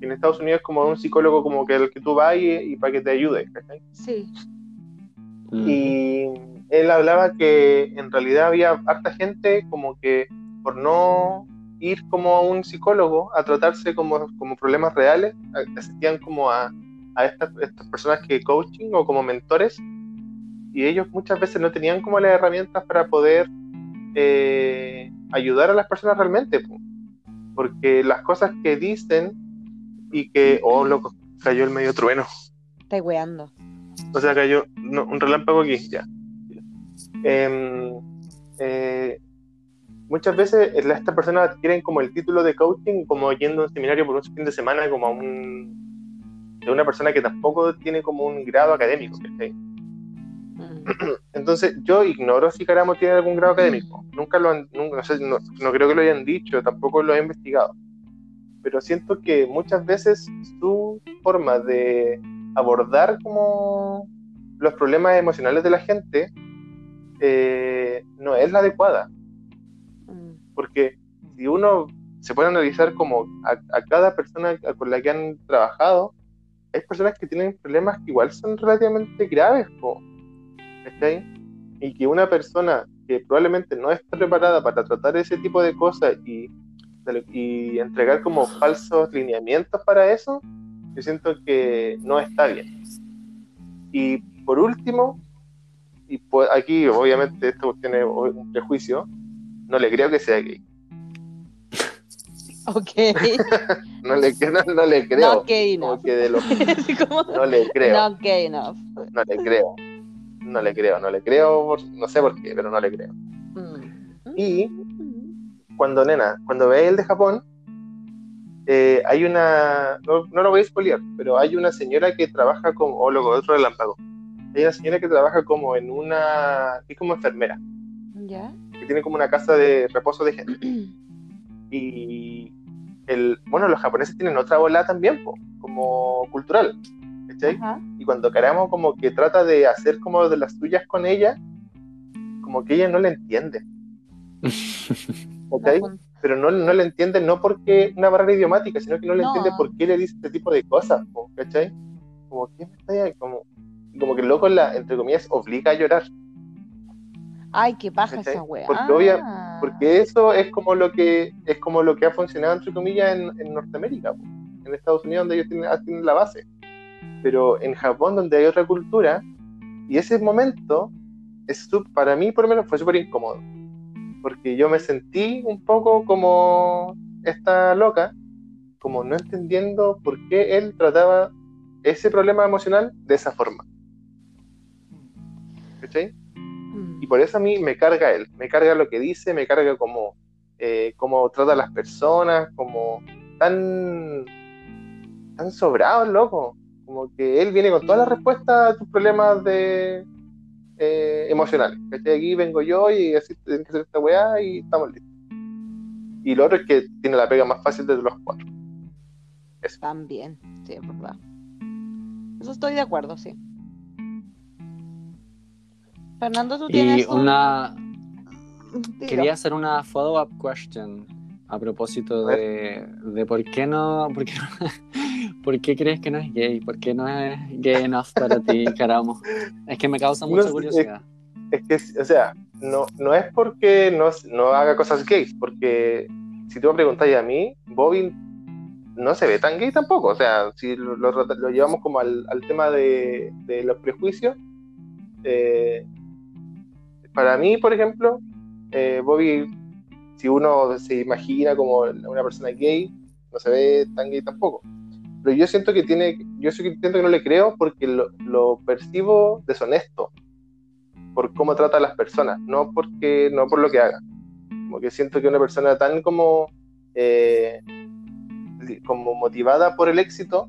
en Estados Unidos es como un psicólogo como que el que tú vas y, y para que te ayude. Sí. Mm. y él hablaba que en realidad había harta gente como que por no ir como a un psicólogo a tratarse como, como problemas reales a- asistían como a, a estas, estas personas que coaching o como mentores y ellos muchas veces no tenían como las herramientas para poder eh, ayudar a las personas realmente po. porque las cosas que dicen y que oh loco cayó el medio trueno Está weando. o sea, cayó no, un relámpago aquí, ya. Em, eh, muchas veces eh, estas personas adquieren como el título de coaching como yendo a un seminario por un fin de semana como a un de una persona que tampoco tiene como un grado académico. Mm. entonces yo ignoro si Caramo tiene algún grado académico nunca lo han, nunca, no, sé, no, no creo que lo hayan dicho tampoco lo he investigado pero siento que muchas veces su forma de abordar como los problemas emocionales de la gente eh, no es la adecuada Mm. porque si uno se puede analizar como a, a cada persona con la que han trabajado, hay personas que tienen problemas que igual son relativamente graves, po, ¿cachai? Y que una persona que probablemente no está preparada para tratar ese tipo de cosas y, y entregar como falsos lineamientos para eso, yo siento que no está bien. Y por último, y pues aquí obviamente esto tiene un prejuicio, no le creo que sea gay. Ok. No le, no, no le creo. Not gay enough. de lo- Así como, no le creo. Not gay enough. No le creo. No le creo, no le creo. por- no sé por qué, pero no le creo. Mm. Y. cuando, nena, cuando ve el de Japón, eh, hay una. No, no lo voy a spoilear, pero hay una señora que trabaja como. O luego, otro relámpago. Hay una señora que trabaja como en una. es como enfermera, ¿Ya? que tiene como una casa de reposo de gente. Y. El, bueno, los japoneses tienen otra bola también, po, como cultural. ¿Cachai? Ajá. y cuando Karamo como que trata de hacer como de las suyas con ella, como que ella no le entiende, ¿ok? Bajón. Pero no, no le entiende no porque una barrera idiomática, sino que no le No. entiende por qué le dice este tipo de cosas, ¿cachai? Como que me está ahí? como, como que el loco la, entre comillas, obliga a llorar, Ay, qué paja esa wea. Porque obvia- porque eso es como lo que es como lo que ha funcionado entre comillas en, en Norteamérica, po, en Estados Unidos donde ellos tienen, tienen la base, pero en Japón donde hay otra cultura y ese momento es para mí por lo menos fue súper incómodo porque yo me sentí un poco como esta loca, como no entendiendo por qué él trataba ese problema emocional de esa forma. ¿Cachai? Mm. Y por eso a mí me carga él, me carga lo que dice, me carga como eh, cómo trata a las personas, como tan, tan sobrado, loco. Como que él viene con todas las respuestas a tus problemas de eh, emocionales. ¿Cachai? Aquí vengo yo y así tienes que hacer esta weá y estamos listos. Y lo otro es que tiene la pega más fácil de los cuatro. Eso. También, sí, es verdad. Eso estoy de acuerdo, sí. Fernando, tú Y tienes un- una. Quería hacer una follow-up question a propósito de, de por qué no. Por qué, no- ¿Por qué crees que no es gay? ¿Por qué no es gay enough para ti, caramo? Es que me causa mucha curiosidad. Es que, o sea, no, no es porque no, no haga cosas gays, porque si tú me preguntas a mí, Bobby no se ve tan gay tampoco. O sea, si lo, lo- lo llevamos como al, al tema de, de los prejuicios, eh, para mí, por ejemplo, eh, Bobby, si uno se imagina como una persona gay, no se ve tan gay tampoco. Pero yo siento que tiene, yo siento que no le creo porque lo, lo percibo deshonesto por cómo trata a las personas, no porque no por lo que haga. Como que siento que una persona tan como eh, como motivada por el éxito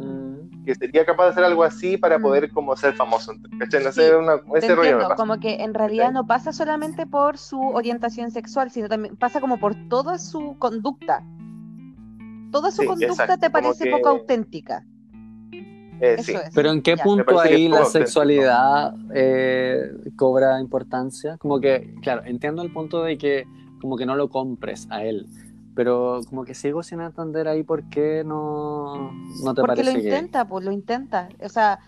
Mm. que sería capaz de hacer algo así para Mm. poder como ser famoso. ¿cachai? No Sí, sé, una- ese rollo me pasa. como que en realidad no pasa solamente por su orientación sexual, sino también pasa como por toda su conducta. Toda su Sí, conducta exacto, te parece que- poco auténtica. Eh, Eso sí. es. Pero ¿en qué Ya. Punto ahí la sexualidad eh, cobra importancia? Como que, claro, entiendo el punto de que como que no lo compres a él, pero como que sigo sin entender ahí por qué no, no te Porque lo parece gay. intenta, pues lo intenta. O sea,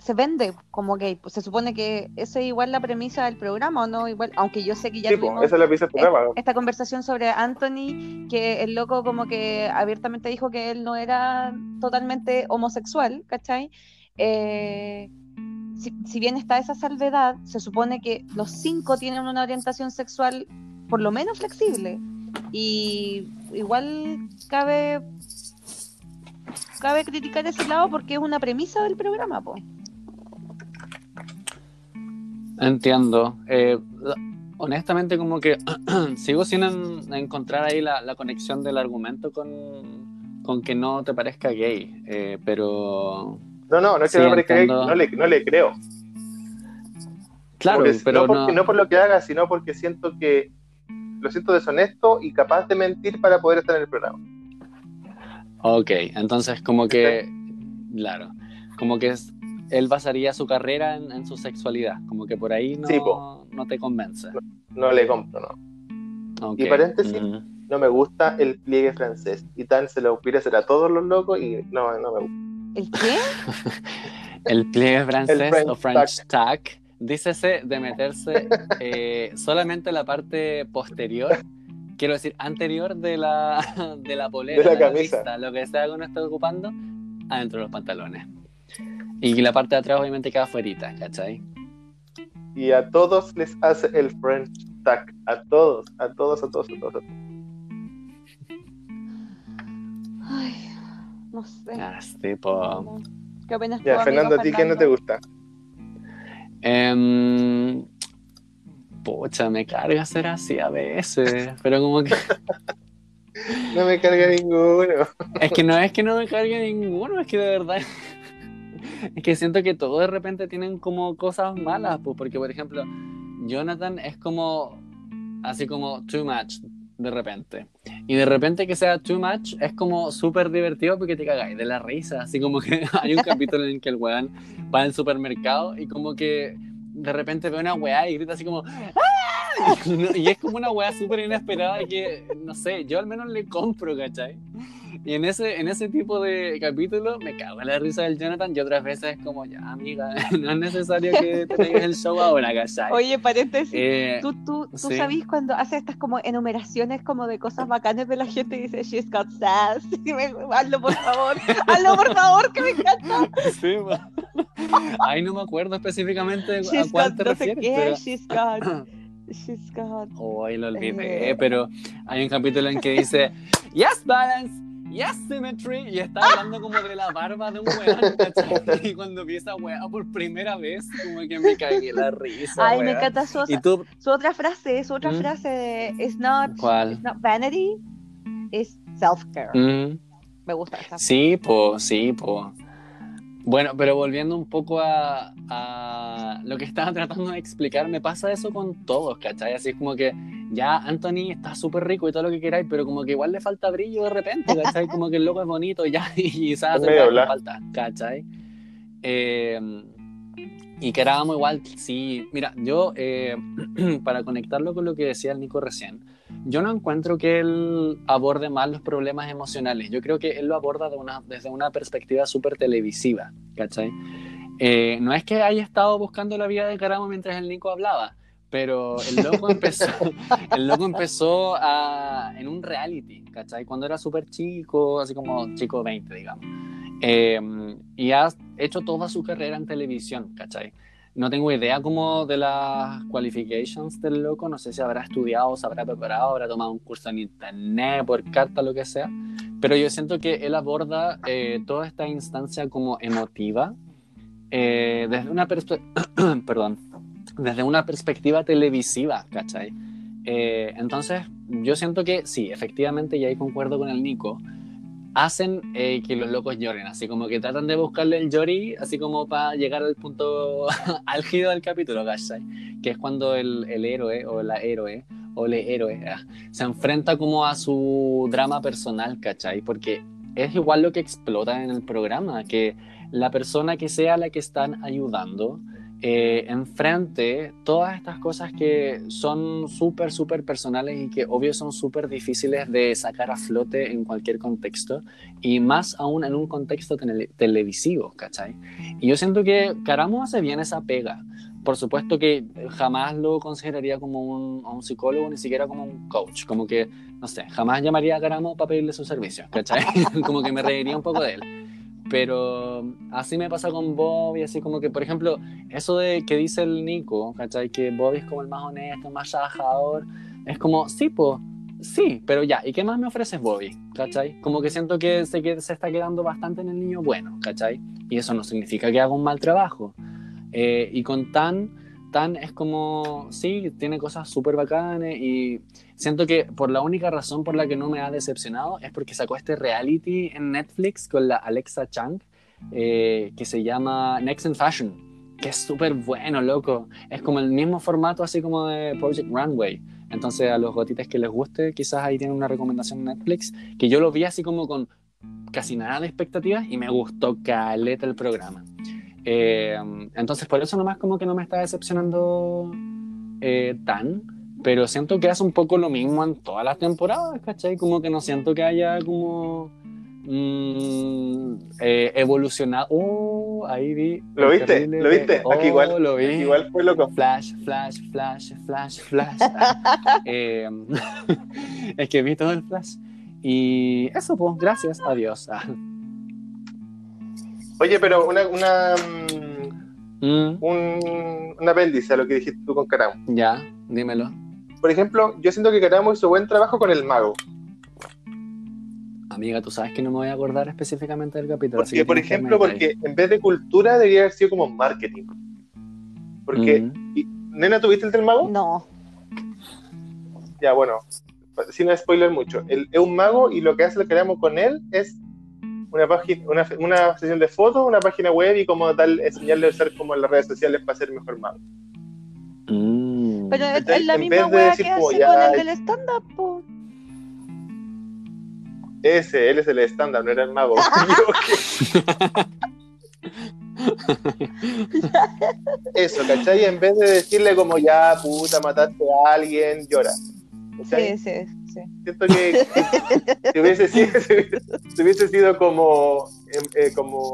se vende como gay. Pues se supone que esa es igual la premisa del programa, ¿o no? Igual, aunque yo sé que ya Sí, po, tuvimos esa es la pieza del es- programa. esta conversación sobre Anthony, que el loco como que abiertamente dijo que él no era totalmente homosexual, ¿cachai? Eh, si, si bien está esa salvedad, se supone que los cinco tienen una orientación sexual por lo menos flexible. Y igual cabe cabe criticar ese lado porque es una premisa del programa, po. Entiendo. Eh, honestamente como que sigo sin en- encontrar ahí la, la conexión del argumento con, con que no te parezca gay, eh, pero No, no, no es que Sí, no, parezca gay, no, le, no le creo. claro, Porque- pero no, porque, no por lo que haga, sino porque siento que lo siento deshonesto y capaz de mentir para poder estar en el programa. Ok, entonces como que, claro, como que es- él basaría su carrera en, en su sexualidad, como que por ahí no, Sí, po. no te convence. No le compro, no. Y paréntesis, ujú. No me gusta el pliegue francés. Y tan se lo quiere hacer a todos los locos y no, no me gusta. ¿El qué? El pliegue francés El French o French tack, dícese de meterse eh, solamente la parte posterior, quiero decir, anterior de la, de la polera, De la camisa. vista, lo que sea que uno esté ocupando, adentro de los pantalones. Y la parte de atrás obviamente queda afuera, ¿cachai? Y a todos les hace el French tack. A todos, a todos, a todos, a todos. a todos. Ay, no sé. Ah, sí, po. ¿Qué opinas Ya, Fernando, ¿a ti qué no te gusta? Em, pucha, me carga ser así a veces, pero como que No me carga ninguno. es que no es que no me cargue ninguno, es que de verdad es que siento que todos de repente tienen como cosas malas, pues, porque por ejemplo, Jonathan es como así como too much de repente. Y de repente que sea too much es como súper divertido porque te cagáis de la risa. Así como que hay un capítulo en el que el weón va al supermercado y como que de repente ve una weá y grita así como ¡Ah! Y es como una weá súper inesperada que, no sé, yo al menos le compro, ¿cachai? Y en ese, en ese tipo de capítulo me cago en la risa del Jonathan y otras veces es como, ya, amiga, no es necesario que tengas el show ahora, ¿cachai? Oye, paréntesis. Eh, ¿Tú, tú, tú sí. sabís cuando hace estas como enumeraciones como de cosas bacanas de la gente y dice, she's got sass. Me- hazlo por favor, hazlo por favor, que me encanta. Sí, ma. Ay, no me acuerdo específicamente a She's cuál got te no sé refieres, qué, pero... she's got, she's got. Hoy lo olvidé, Eh. pero hay un capítulo en que dice Yes, balance, yes, symmetry, y está hablando como de la barba de un weón, ¿cachai? Y cuando vi esa weá por primera vez, como que me cagué la risa. Ay, me encanta su, Y tú, su otra frase, su otra ¿Mm? frase de, it's not, ¿cuál? it's not vanity, it's self-care. Mm. Me gusta esa. Sí, po, sí, po. Bueno, pero volviendo un poco a, a lo que estaba tratando de explicar, me pasa eso con todos, ¿cachai? Así es como que ya Anthony está súper rico y todo lo que queráis, pero como que igual le falta brillo de repente, ¿cachai? Como que el loco es bonito y ya, y que bla. falta, ¿cachai? Eh, y que éramos igual, sí. Mira, yo, eh, para conectarlo con lo que decía el Nico recién, yo no encuentro que él aborde mal los problemas emocionales. Yo creo que él lo aborda de una, desde una perspectiva súper televisiva, ¿cachai? Eh, no es que haya estado buscando la vida de Caramo mientras el Nico hablaba, pero el loco empezó, el loco empezó a, en un reality, ¿cachai? Cuando era súper chico, así como chico 20, digamos. Eh, y ha hecho toda su carrera en televisión, ¿cachai? No tengo idea como de las qualifications del loco, no sé si habrá estudiado, se habrá preparado, habrá tomado un curso en internet, por carta, lo que sea, pero yo siento que él aborda eh, toda esta instancia como emotiva eh, desde una perdón, desde una perspectiva televisiva, ¿cachai? Eh, entonces, yo siento que sí, efectivamente, y ahí concuerdo con el Nico, hacen eh, que los locos lloren, así como que tratan de buscarle el llori, así como para llegar al punto álgido del capítulo, ¿cachai? Que es cuando el, el héroe o la héroe o le héroe ah, se enfrenta como a su drama personal, ¿cachai? Porque es igual lo que explota en el programa, que la persona que sea la que están ayudando eh, enfrente todas estas cosas que son súper, súper personales y que obvio son súper difíciles de sacar a flote en cualquier contexto y más aún en un contexto tele- televisivo, ¿cachai? Y yo siento que Caramo hace bien esa pega. Por supuesto que jamás lo consideraría como un, un psicólogo, ni siquiera como un coach, como que, no sé, jamás llamaría a Caramo para pedirle sus servicios, ¿cachai? como que me reiría un poco de él. Pero así me pasa con Bob y así como que, por ejemplo, eso de que dice el Nico, ¿cachai? Que Bobby es como el más honesto, el más trabajador. Es como, sí, po, sí, pero ya, ¿y qué más me ofreces Bobby? ¿cachai? Como que siento que se, que se está quedando bastante en el niño bueno, ¿cachai? Y eso no significa que haga un mal trabajo. Eh, y con Tan Es como, sí, tiene cosas súper bacanas y siento que por la única razón por la que no me ha decepcionado es porque sacó este reality en Netflix con la Alexa Chang eh, que se llama Next in Fashion, que es súper bueno, loco. Es como el mismo formato así como de Project Runway. Entonces a los gotitas que les guste, quizás ahí tienen una recomendación en Netflix, que yo lo vi así como con casi nada de expectativas y me gustó caleta el programa. Eh, entonces por eso nomás como que no me está decepcionando eh, tan, pero siento que hace un poco lo mismo en todas las temporadas, ¿cachai? Como que no siento que haya como mm, eh, evolucionado. Oh, ahí vi. ¿Lo viste? terrible- ¿Lo viste? Oh, Aquí igual. Lo vi. Aquí igual fue loco. Flash, flash, flash, flash, flash. Eh, es que vi todo el flash. Y eso, pues, gracias, adiós. Oye, pero una, una, mm, Mm, un, un apéndice a lo que dijiste tú con Caramo. ya, dímelo. Por ejemplo, yo siento que Caramo hizo buen trabajo con el mago. Amiga, tú sabes que no me voy a acordar específicamente del capítulo. Porque, que por ejemplo, porque en vez de cultura debería haber sido como marketing. Porque. Mm, y- ¿Nena, tuviste el del mago? No. Ya, bueno, sin spoiler mucho. Él es un mago y lo que hace lo que hagamos con él es una página, una, una sesión de fotos, una página web y como tal enseñarle a usar como las redes sociales para ser mejor mago. mm. Pero es, ¿Cachai? es la En misma vez de wea decir que hace ya- con el del stand-up, po. Ese, él es el estándar, no era el mago. Eso, ¿cachai? En vez de decirle como ya, puta, mataste a alguien, llora. ¿Cachai? Sí, sí, sí. Siento que, que si, hubiese sido, si hubiese- si hubiese sido como, em, eh, como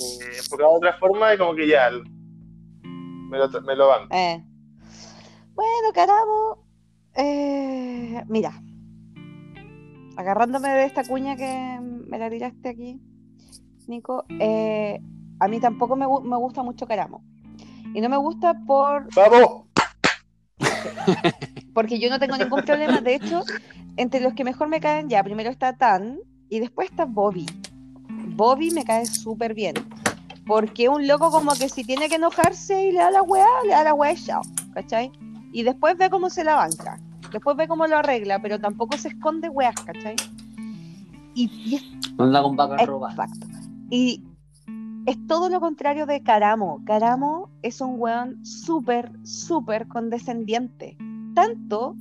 eh, enfocado de otra forma, como que ya me lo, me lo banco. Eh. Bueno, caramo. eh, mira. Agarrándome de esta cuña que me la tiraste aquí, Nico, a mí tampoco me, me gusta mucho Caramo. Y no me gusta por ¡Vamos! porque yo no tengo ningún problema. De hecho, entre los que mejor me caen, ya primero está Tan y después está Bobby. Bobby me cae súper bien. Porque un loco como que si tiene que enojarse y le da la weá, le da la weá y chao, ¿cachai? Y después ve cómo se la banca. Después ve cómo lo arregla, pero tampoco se esconde weas, ¿cachai? Y, y es Anda con vacas. Exacto. Y es todo lo contrario de Caramo. Caramo es un weón súper, súper condescendiente. Tanto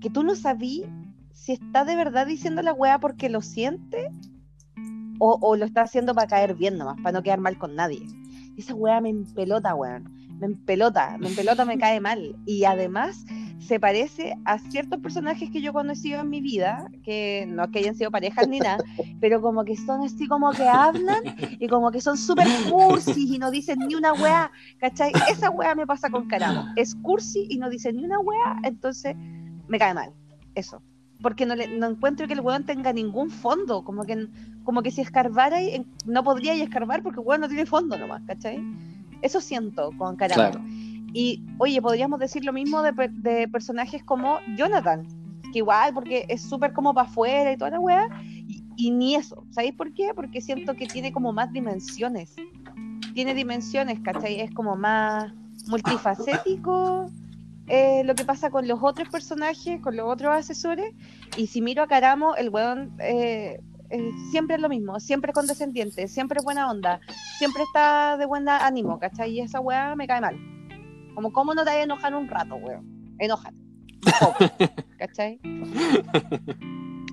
que tú no sabí si está de verdad diciendo la weá porque lo siente o, o lo está haciendo para caer bien nomás, para no quedar mal con nadie. Esa weá me empelota, weón. Me empelota, me empelota, me cae mal. Y además se parece a ciertos personajes que yo he conocido en mi vida, que no es que hayan sido parejas ni nada, pero como que son así como que hablan y como que son súper cursis y no dicen ni una weá, ¿cachai? Esa weá me pasa con Caramo. Es cursi y no dice ni una weá, entonces me cae mal. Eso. Porque no, le, no encuentro que el weón tenga ningún fondo, como que, como que si escarbara no podría escarbar porque el weón no tiene fondo nomás, ¿cachai? Eso siento con Caramo. Claro. Y oye, podríamos decir lo mismo de, de personajes como Jonathan, que igual, porque es súper como para afuera y toda la weá, y, ni eso. ¿Sabéis por qué? Porque siento que tiene como más dimensiones. Tiene dimensiones, ¿cachai? Es como más multifacético eh, lo que pasa con los otros personajes, con los otros asesores. Y si miro a Caramo, el weón eh, siempre es lo mismo, siempre es condescendiente, siempre es buena onda, siempre está de buen ánimo, ¿cachai? Y esa weá me cae mal. Como, ¿cómo no te vas a enojar un rato, weón? Enójate. ¿Cachai?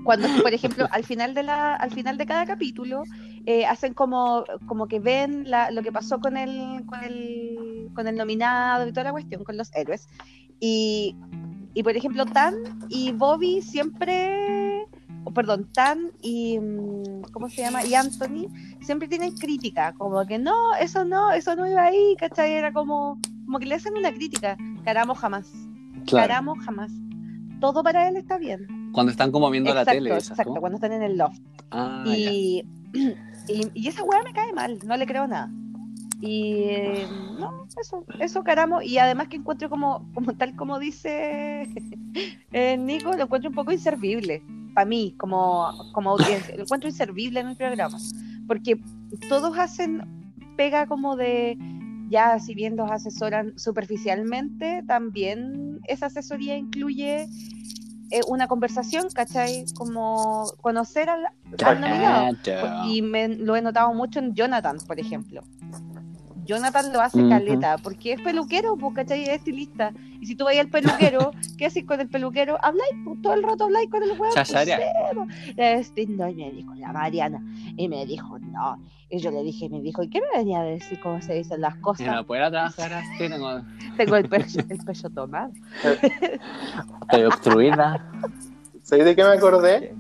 Cuando, por ejemplo, al final de la, al final de cada capítulo, eh, hacen como, como que ven la- lo que pasó con el, con el, con el nominado y toda la cuestión, con los héroes. Y, y por ejemplo, Tan y Bobby siempre, o perdón, Tan y, mm, ¿cómo se llama? Y Anthony siempre tienen crítica, como que no, eso no, eso no iba ahí, ¿cachai? Era como, como que le hacen una crítica. Caramo jamás. Claro. Caramo jamás. Todo para él está bien. Cuando están como viendo la tele. esas, exacto, cuando están en el loft. Ah. Y, y, y esa weá me cae mal, no le creo nada. Y eh, no, eso, eso caramo. Y además que encuentro como, como tal como dice eh, Nico, lo encuentro un poco inservible para mí, como, como audiencia. Lo encuentro inservible en el programa. Porque todos hacen pega como de ya si bien los asesoran superficialmente, también esa asesoría incluye eh, una conversación, ¿cachai? Como conocer al, al nominado. Y me, lo he notado mucho en Jonathan, por ejemplo. Jonathan lo hace caleta, porque es peluquero, pues, ¿cachai? Es estilista. Y si tú vas al peluquero, ¿qué haces con el peluquero? Habláis, pues, todo el rato habláis con el weón. pues, pues. Este, no, y me dijo la Mariana. Y me dijo, no. Y yo le dije, y me dijo, ¿y qué me venía a decir cómo se dicen las cosas? no puedo trabajar así, tengo, Tengo el pecho, el pecho tomado. estoy obstruida. ¿Sabéis de qué me acordé?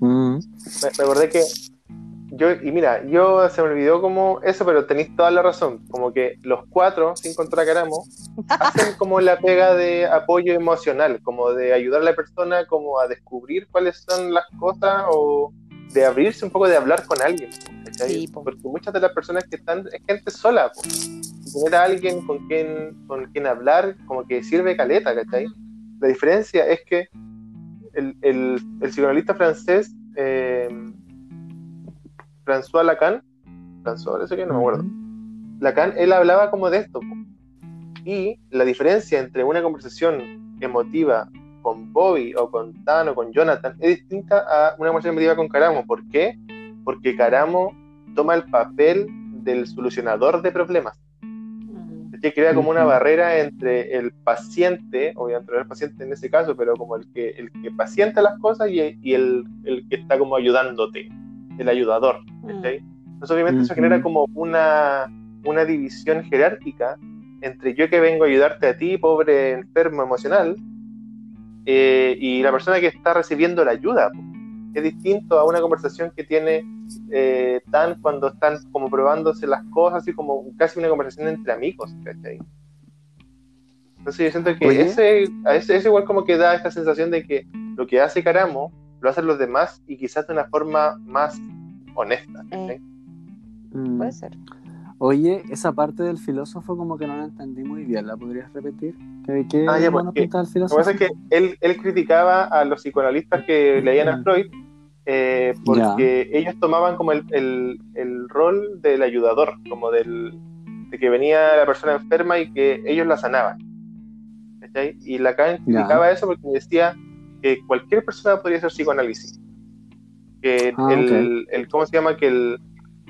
Mm. Me, me acordé que yo, y mira, yo se me olvidó como eso, pero tenéis toda la razón. Como que los cuatro, sin contra Caramo, hacen como la pega de apoyo emocional, como de ayudar a la persona como a descubrir cuáles son las cosas o de abrirse un poco, de hablar con alguien. Sí, po. Porque muchas de las personas que están es gente sola. po. Tener a alguien con quien, con quien hablar, como que sirve caleta, ¿cachai? La diferencia es que el, el, el psicoanalista francés, eh, François Lacan, François, eso que no me acuerdo. Lacan, él hablaba como de esto. Y la diferencia entre una conversación emotiva con Bobby o con Tan o con Jonathan es distinta a una conversación emotiva con Caramo. ¿Por qué? Porque Caramo toma el papel del solucionador de problemas. Mm. que crea como una barrera entre el paciente, obviamente el paciente en ese caso, pero como el que, el que pacienta las cosas y, y el, el que está como ayudándote, el ayudador. ¿Cachai? Entonces obviamente eso genera como una, una división jerárquica entre yo que vengo a ayudarte a ti, pobre enfermo emocional, eh, y la persona que está recibiendo la ayuda. Es distinto a una conversación que tiene eh, tan cuando están como probándose las cosas, así como casi una conversación entre amigos, ¿cachai? Entonces yo siento que Oye. ese, a ese, ese igual como que da esta sensación de que lo que hace Caramo lo hacen los demás y quizás de una forma más honesta. ¿cachai? Mm. Puede ser. Oye, esa parte del filósofo como que no la entendí muy bien, ¿la podrías repetir? ¿Qué, qué Ah, ya, bueno porque pinta el Lo que filósofo? pasa es que él, él criticaba a los psicoanalistas que leían a Mm. Freud eh, porque ellos tomaban como el, el- el rol del ayudador, como del, de que venía la persona enferma y que ellos la sanaban. ¿cachai? Y Lacan Ya. criticaba eso porque decía que cualquier persona podría hacer psicoanálisis. Que Ah, el, el- ¿cómo se llama? Que, el,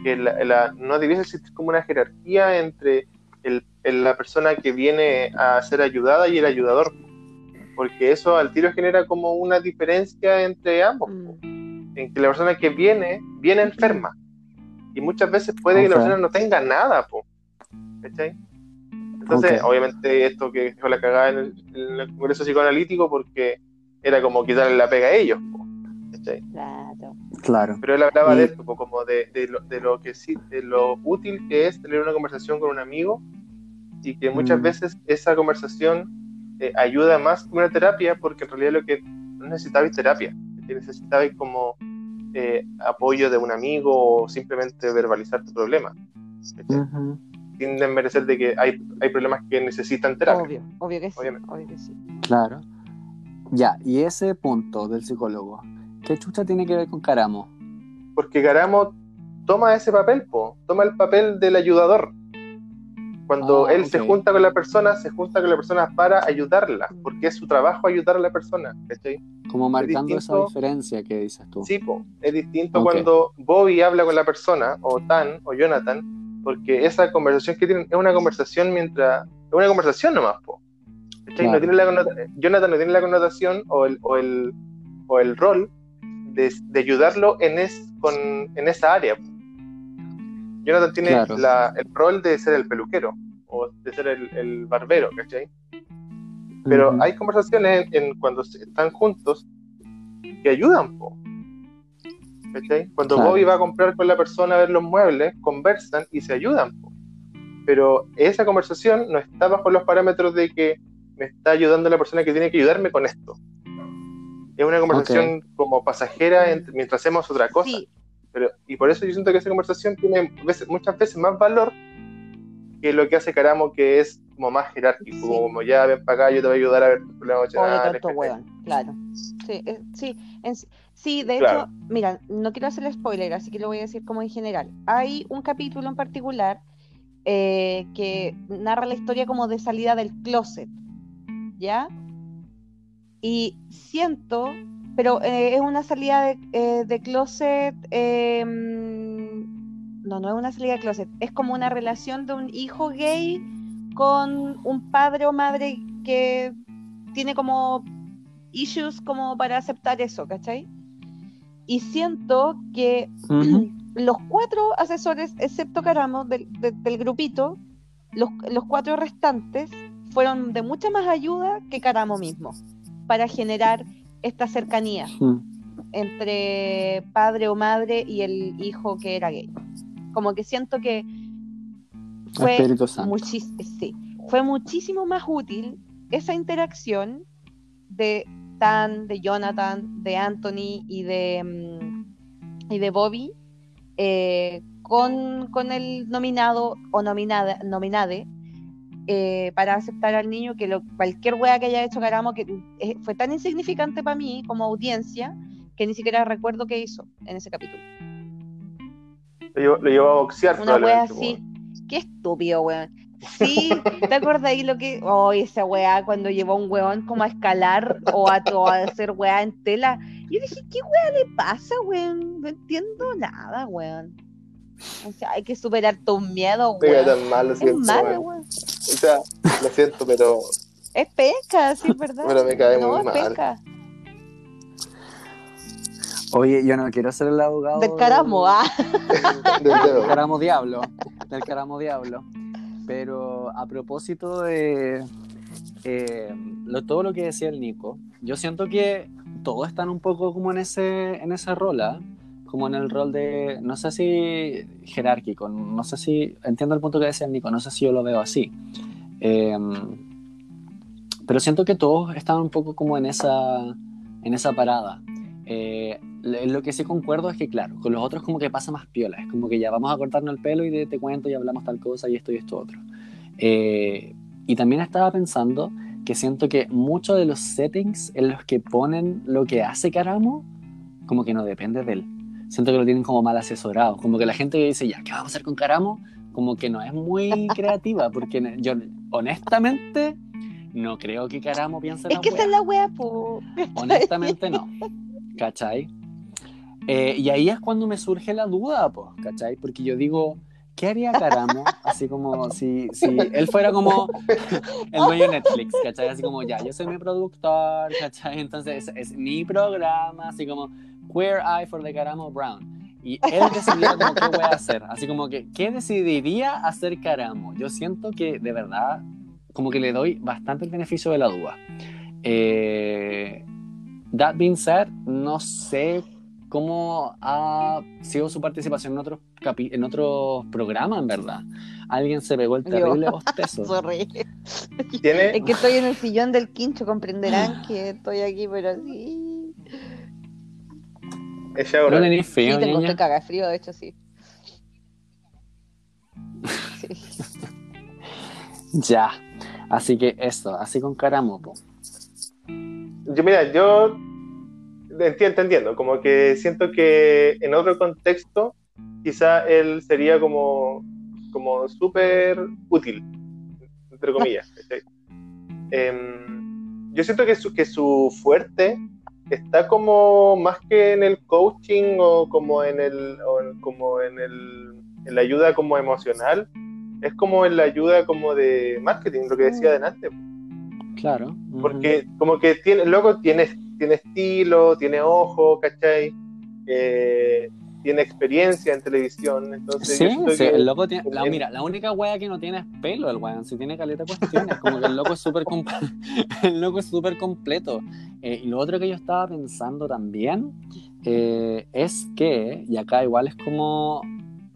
que la- la- no debiese existir como una jerarquía entre el- el- la persona que viene a ser ayudada y el ayudador porque eso al tiro genera como una diferencia entre ambos. Mm. en que la persona que viene, viene enferma, y muchas veces puede que la persona no tenga nada, po. ¿cachai? Entonces, Ok. obviamente esto que dejó la cagada en el, en el Congreso Psicoanalítico porque era como quitarle la pega a ellos, po, ¿cachai? Claro. Claro. Pero él hablaba Y- de esto, como de, de lo, de lo que sí, de lo útil que es tener una conversación con un amigo y que muchas Mm. veces esa conversación eh, ayuda más que una terapia porque en realidad lo que no necesitabas es terapia, que como eh, apoyo de un amigo o simplemente verbalizar tu problema. Sin desmerecer de que hay, hay problemas que necesitan terapia. Obvio, obvio que sí. Obviamente. Obvio que sí. Claro. Ya, y ese punto del psicólogo, ¿qué chucha tiene que ver con Caramo? Porque Garamo toma ese papel, po, toma el papel del ayudador. Cuando Ah, él se junta con la persona, se junta con la persona para ayudarla, porque es su trabajo ayudar a la persona. ¿cachai? Como marcando esa distinto. diferencia que dices tú. Sí, po, es distinto cuando Bobby habla con la persona, o Tan, o Jonathan, porque esa conversación que tienen es una conversación mientras. Es una conversación nomás, po. No tiene la Jonathan no tiene la connotación o el, o el, o el rol de, de ayudarlo en, es, con, en esa área. Jonathan tiene Claro. la- el rol de ser el peluquero o de ser el, el barbero, ¿cachai? Pero Ujú. hay conversaciones en, en cuando están juntos que ayudan, po. ¿Cachai? Cuando Claro. Bobby va a comprar con la persona a ver los muebles, conversan y se ayudan, po. Pero esa conversación no está bajo los parámetros de que me está ayudando la persona que tiene que ayudarme con esto. Es una conversación como pasajera entre- mientras hacemos otra cosa. Sí, Pero, y por eso yo siento que esa conversación tiene veces- muchas veces más valor que lo que hace Caramo, que es como más jerárquico, Sí. como ya ven para acá, yo te voy a ayudar a ver tus problemas emocionales, claro. Sí, eh, sí, en- sí, de Claro. hecho, mira, no quiero hacer spoiler, así que lo voy a decir como en general. Hay un capítulo en particular eh, que narra la historia como de salida del closet, ¿ya? Y siento, pero eh, es una salida de, eh, de closet, em, no, no es una salida de closet, es como una relación de un hijo gay con un padre o madre que tiene como issues como para aceptar eso, ¿cachai? Y siento que los cuatro asesores, excepto Caramo del, de- del grupito, los, los cuatro restantes fueron de mucha más ayuda que Caramo mismo para generar esta cercanía entre padre o madre y el hijo que era gay. Como que siento que fue, sí, fue muchísimo más útil esa interacción de Tan, de Jonathan, de Anthony y de, mm, y de Bobby eh, con, con el nominado o nominada, nominade eh, para aceptar al niño que lo- cualquier wea que haya hecho Caramo que eh, fue tan insignificante para mí como audiencia que ni siquiera recuerdo qué hizo en ese capítulo. Lo llevó, lo llevó a boxear. Una wea así. Qué estúpido, weón. Sí, ¿te acuerdas ahí lo que. Oh, esa weá cuando llevó a un weón como a escalar o a, o a hacer weá en tela. Yo dije, ¿qué weá le pasa, weón? No entiendo nada, weón. O sea, hay que superar tan mal, lo Es malo. O sea, lo siento, pero Es pesca, sí, es verdad. Pero me cae no, muy es mal. pesca. Oye, yo no quiero ser el abogado. Del caramo, ah. del caramo diablo. Del caramo diablo. Pero a propósito de eh, lo- todo lo que decía el Nico, yo siento que todos están un poco como en ese, en ese rol, ¿ah? Como en el rol de, no sé si jerárquico, no sé si, entiendo el punto que decía Nico, no sé si yo lo veo así. Eh, pero siento que todos están un poco como en esa, en esa parada. Eh, lo que sí concuerdo es que, claro, con los otros como que pasa más piola. Es como que ya vamos a cortarnos el pelo y de- te cuento y hablamos tal cosa y esto y esto otro. Eh, y también estaba pensando que siento que muchos de los settings en los que ponen lo que hace Caramo, como que no depende de él. Siento que lo tienen como mal asesorado. Como que la gente que dice, ya, ¿qué vamos a hacer con Caramo? Como que no es muy creativa, porque yo honestamente no creo que Caramo piense en Es la que esa es la wea, po. Honestamente no. ¿Cachai? Eh, y ahí es cuando me surge la duda, pues, ¿cachai? Porque yo digo, ¿qué haría Caramo? Así como si, si él fuera como el dueño de Netflix, ¿cachai? Así como, ya, yo soy mi productor, ¿cachai? Entonces es, es mi programa, así como Queer Eye for the Caramo Brown. Y él decidiera como qué voy a hacer. Así como que, ¿qué decidiría hacer Caramo? Yo siento que de verdad, como que le doy bastante el beneficio de la duda. Eh, that being said, no sé cómo ha sido su participación en otros capi- en otros programas, en verdad. Alguien se pegó el Yo. terrible bostezo. Sorry. Tiene, Es que estoy en el sillón del quincho, comprenderán que estoy aquí, pero así. ella No ahora. tenés Sí, frío, tengo niña? que cagar frío, de hecho, sí. Sí. Ya. Así que eso, así con Caramopo. Yo, mira, yo entiendo, entiendo, como que siento que en otro contexto quizá él sería como, como súper útil, entre comillas. Em, yo siento que su, que su fuerte está como más que en el coaching o como en el o como en el en la ayuda como emocional es como en la ayuda como de marketing lo que decía delante Claro. porque como que tiene, loco tiene, tiene estilo, tiene ojo, ¿cachai? Eh, tiene experiencia en televisión, entonces Sí, sí, el loco tiene. La, mira, la única wea que no tiene es pelo, el weón. Si tiene caleta cuestiones, como que el loco es súper el loco es súper completo. Eh, y lo otro que yo estaba pensando también eh, es que, y acá igual es como.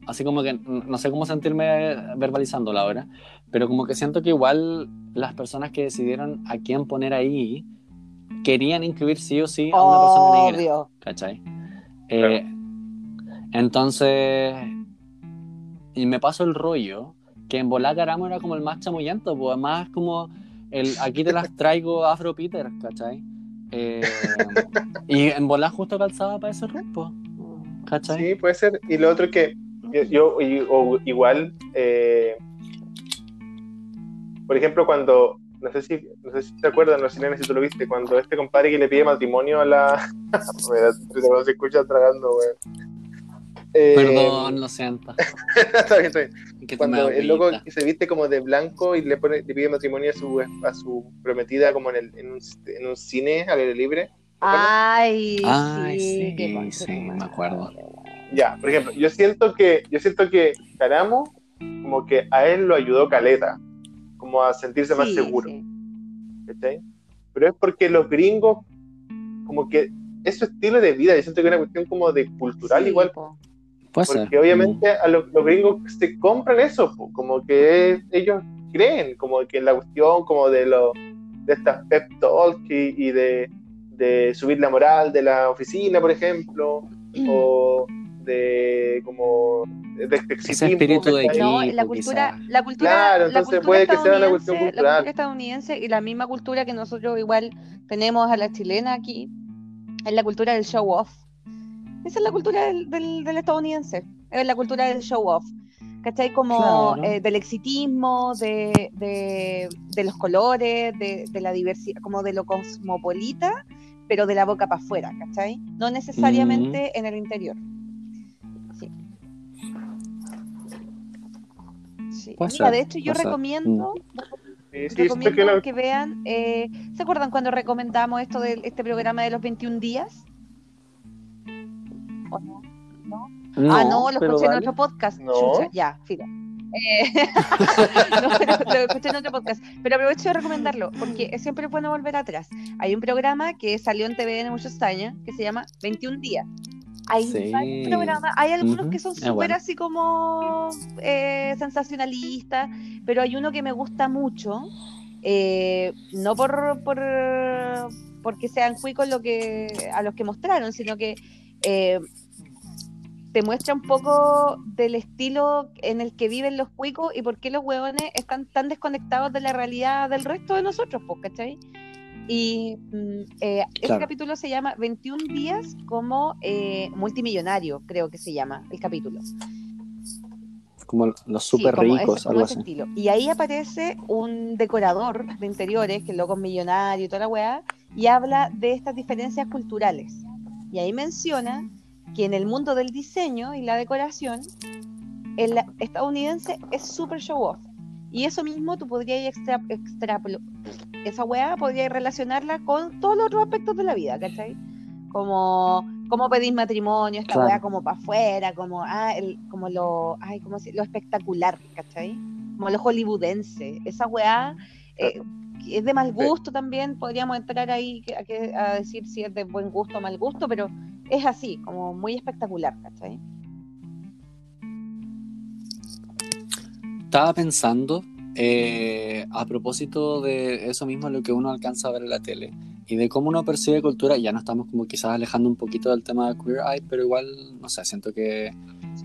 Así como que no sé cómo sentirme verbalizándola ahora, pero como que siento que igual las personas que decidieron a quién poner ahí querían incluir sí o sí a una persona negra. ¿cachai? Eh, entonces, y me paso el rollo que en volar Caramo era como el más chamullento, pues más como el aquí te las traigo Afro Peter, ¿cachai? Eh, y en volar justo calzaba para ese rumbo, ¿cachai? Sí, puede ser. Y lo otro que yo, igual, eh, por ejemplo, cuando, no sé si, no sé si te acuerdas, no sé si tú lo viste, cuando este compadre que le pide matrimonio a la... se escucha tragando, güey. Eh, Perdón, lo siento. está bien, está bien. Cuando el loco se viste como de blanco y le, pone, le pide matrimonio a su, a su prometida como en, el, en, un, en un cine al aire libre. Ay, Ay, sí, sí, me acuerdo. Ya, por ejemplo, yo siento que, yo siento que Caramo, como que a él lo ayudó Caleta, como a sentirse más seguro. Pero es porque los gringos, como que es su estilo de vida, yo siento que es una cuestión como de cultural igual. Porque obviamente a los, gringos se compran eso, como que ellos creen, como que la cuestión como de lo, de estas pep talk y, de, subir la moral de la oficina, por ejemplo, o de como de este Ese espíritu de equipo, no, la cultura, la cultura, claro, entonces puede que sea una cuestión cultural. La cultura estadounidense y la misma cultura que nosotros igual tenemos a la chilena aquí, es la cultura del show off esa es la cultura del, del, estadounidense, es la cultura del show off. ¿Cachai? Como eh, del exitismo, de, de, los colores, de, la diversidad, como de lo cosmopolita, pero de la boca para afuera, ¿cachai? No necesariamente mm. en el interior. Sí. sí. de hecho, yo recomiendo, mm. recomiendo que, vean. Eh, ¿Se acuerdan cuando recomendamos esto de este programa de los 21 días? No? ah, no, lo escuché en otro podcast. ya, fila. Eh, lo, escuché en otro podcast. Pero aprovecho de recomendarlo, porque es siempre bueno volver atrás. Hay un programa que salió en TVN muchos años que se llama 21 días. Hay hay algunos que son súper así como eh, sensacionalistas, pero hay uno que me gusta mucho, eh, no por, por porque sean cuicos lo que, a los que mostraron, sino que eh, te muestra un poco del estilo en el que viven los cuicos y por qué los hueones están tan desconectados de la realidad del resto de nosotros, pues, ¿cachai? Y mm, eh, ese capítulo se llama 21 días como eh, multimillonario, creo que se llama el capítulo. Como los super ricos, algo así. Estilo. Y ahí aparece un decorador de interiores, que es loco millonario y toda la weá, y habla de estas diferencias culturales. Y ahí menciona que en el mundo del diseño y la decoración, el estadounidense es súper show off. Y eso mismo tú podrías extra, esa weá podrías relacionarla con todos los otros aspectos de la vida, ¿cachai? Como, como pedir matrimonio, esta weá como para afuera, como, ah, el, como lo, ay, como lo espectacular, ¿cachai? Como lo hollywoodense. Esa weá eh, es de mal gusto también, podríamos entrar ahí a, a, decir si es de buen gusto o mal gusto, pero es así, como muy espectacular, ¿cachai? Estaba pensando eh, a propósito de eso mismo, lo que uno alcanza a ver en la tele y de cómo uno percibe cultura, ya no estamos como quizás alejando un poquito del tema de Queer Eye, pero igual, no sé, siento que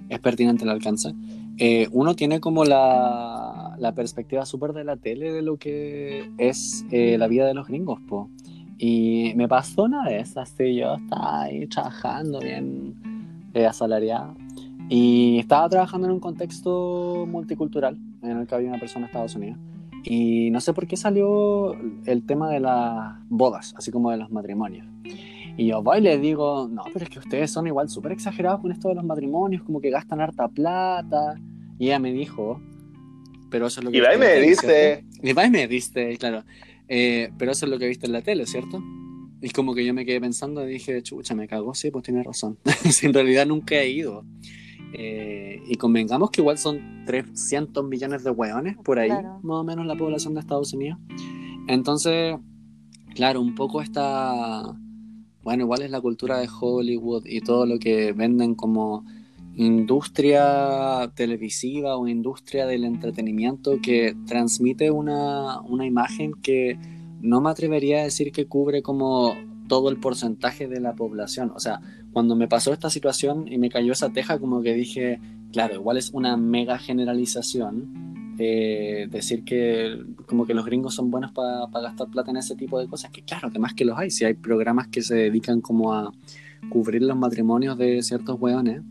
es pertinente el alcance. Eh, uno tiene como la, la perspectiva súper de la tele de lo que es eh, la vida de los gringos, po. Y me pasó una vez, así yo estaba ahí trabajando bien eh, asalariada y estaba trabajando en un contexto multicultural en el que había una persona de Estados Unidos. Y no sé por qué salió el tema de las bodas, así como de los matrimonios. Y yo voy y le digo, no, pero es que ustedes son igual súper exagerados con esto de los matrimonios, como que gastan harta plata. Y ella me dijo, pero eso es lo que... Y me va y me dice, claro. Eh, pero eso es lo que viste en la tele, ¿cierto? Y como que yo me quedé pensando y dije, chucha, me cago, sí, pues tiene razón. si en realidad nunca he ido. Eh, y convengamos que igual son 300 millones de hueones por ahí, más o menos la población de Estados Unidos. Entonces, claro, un poco esta, bueno, igual es la cultura de Hollywood y todo lo que venden como industria televisiva o industria del entretenimiento que transmite una, una, imagen que no me atrevería a decir que cubre como todo el porcentaje de la población. O sea, cuando me pasó esta situación y me cayó esa teja, como que dije, claro, igual es una mega generalización. Eh, decir que como que los gringos son buenos para gastar plata en ese tipo de cosas, que claro, además que los hay, si hay programas que se dedican como a cubrir los matrimonios de ciertos hueones,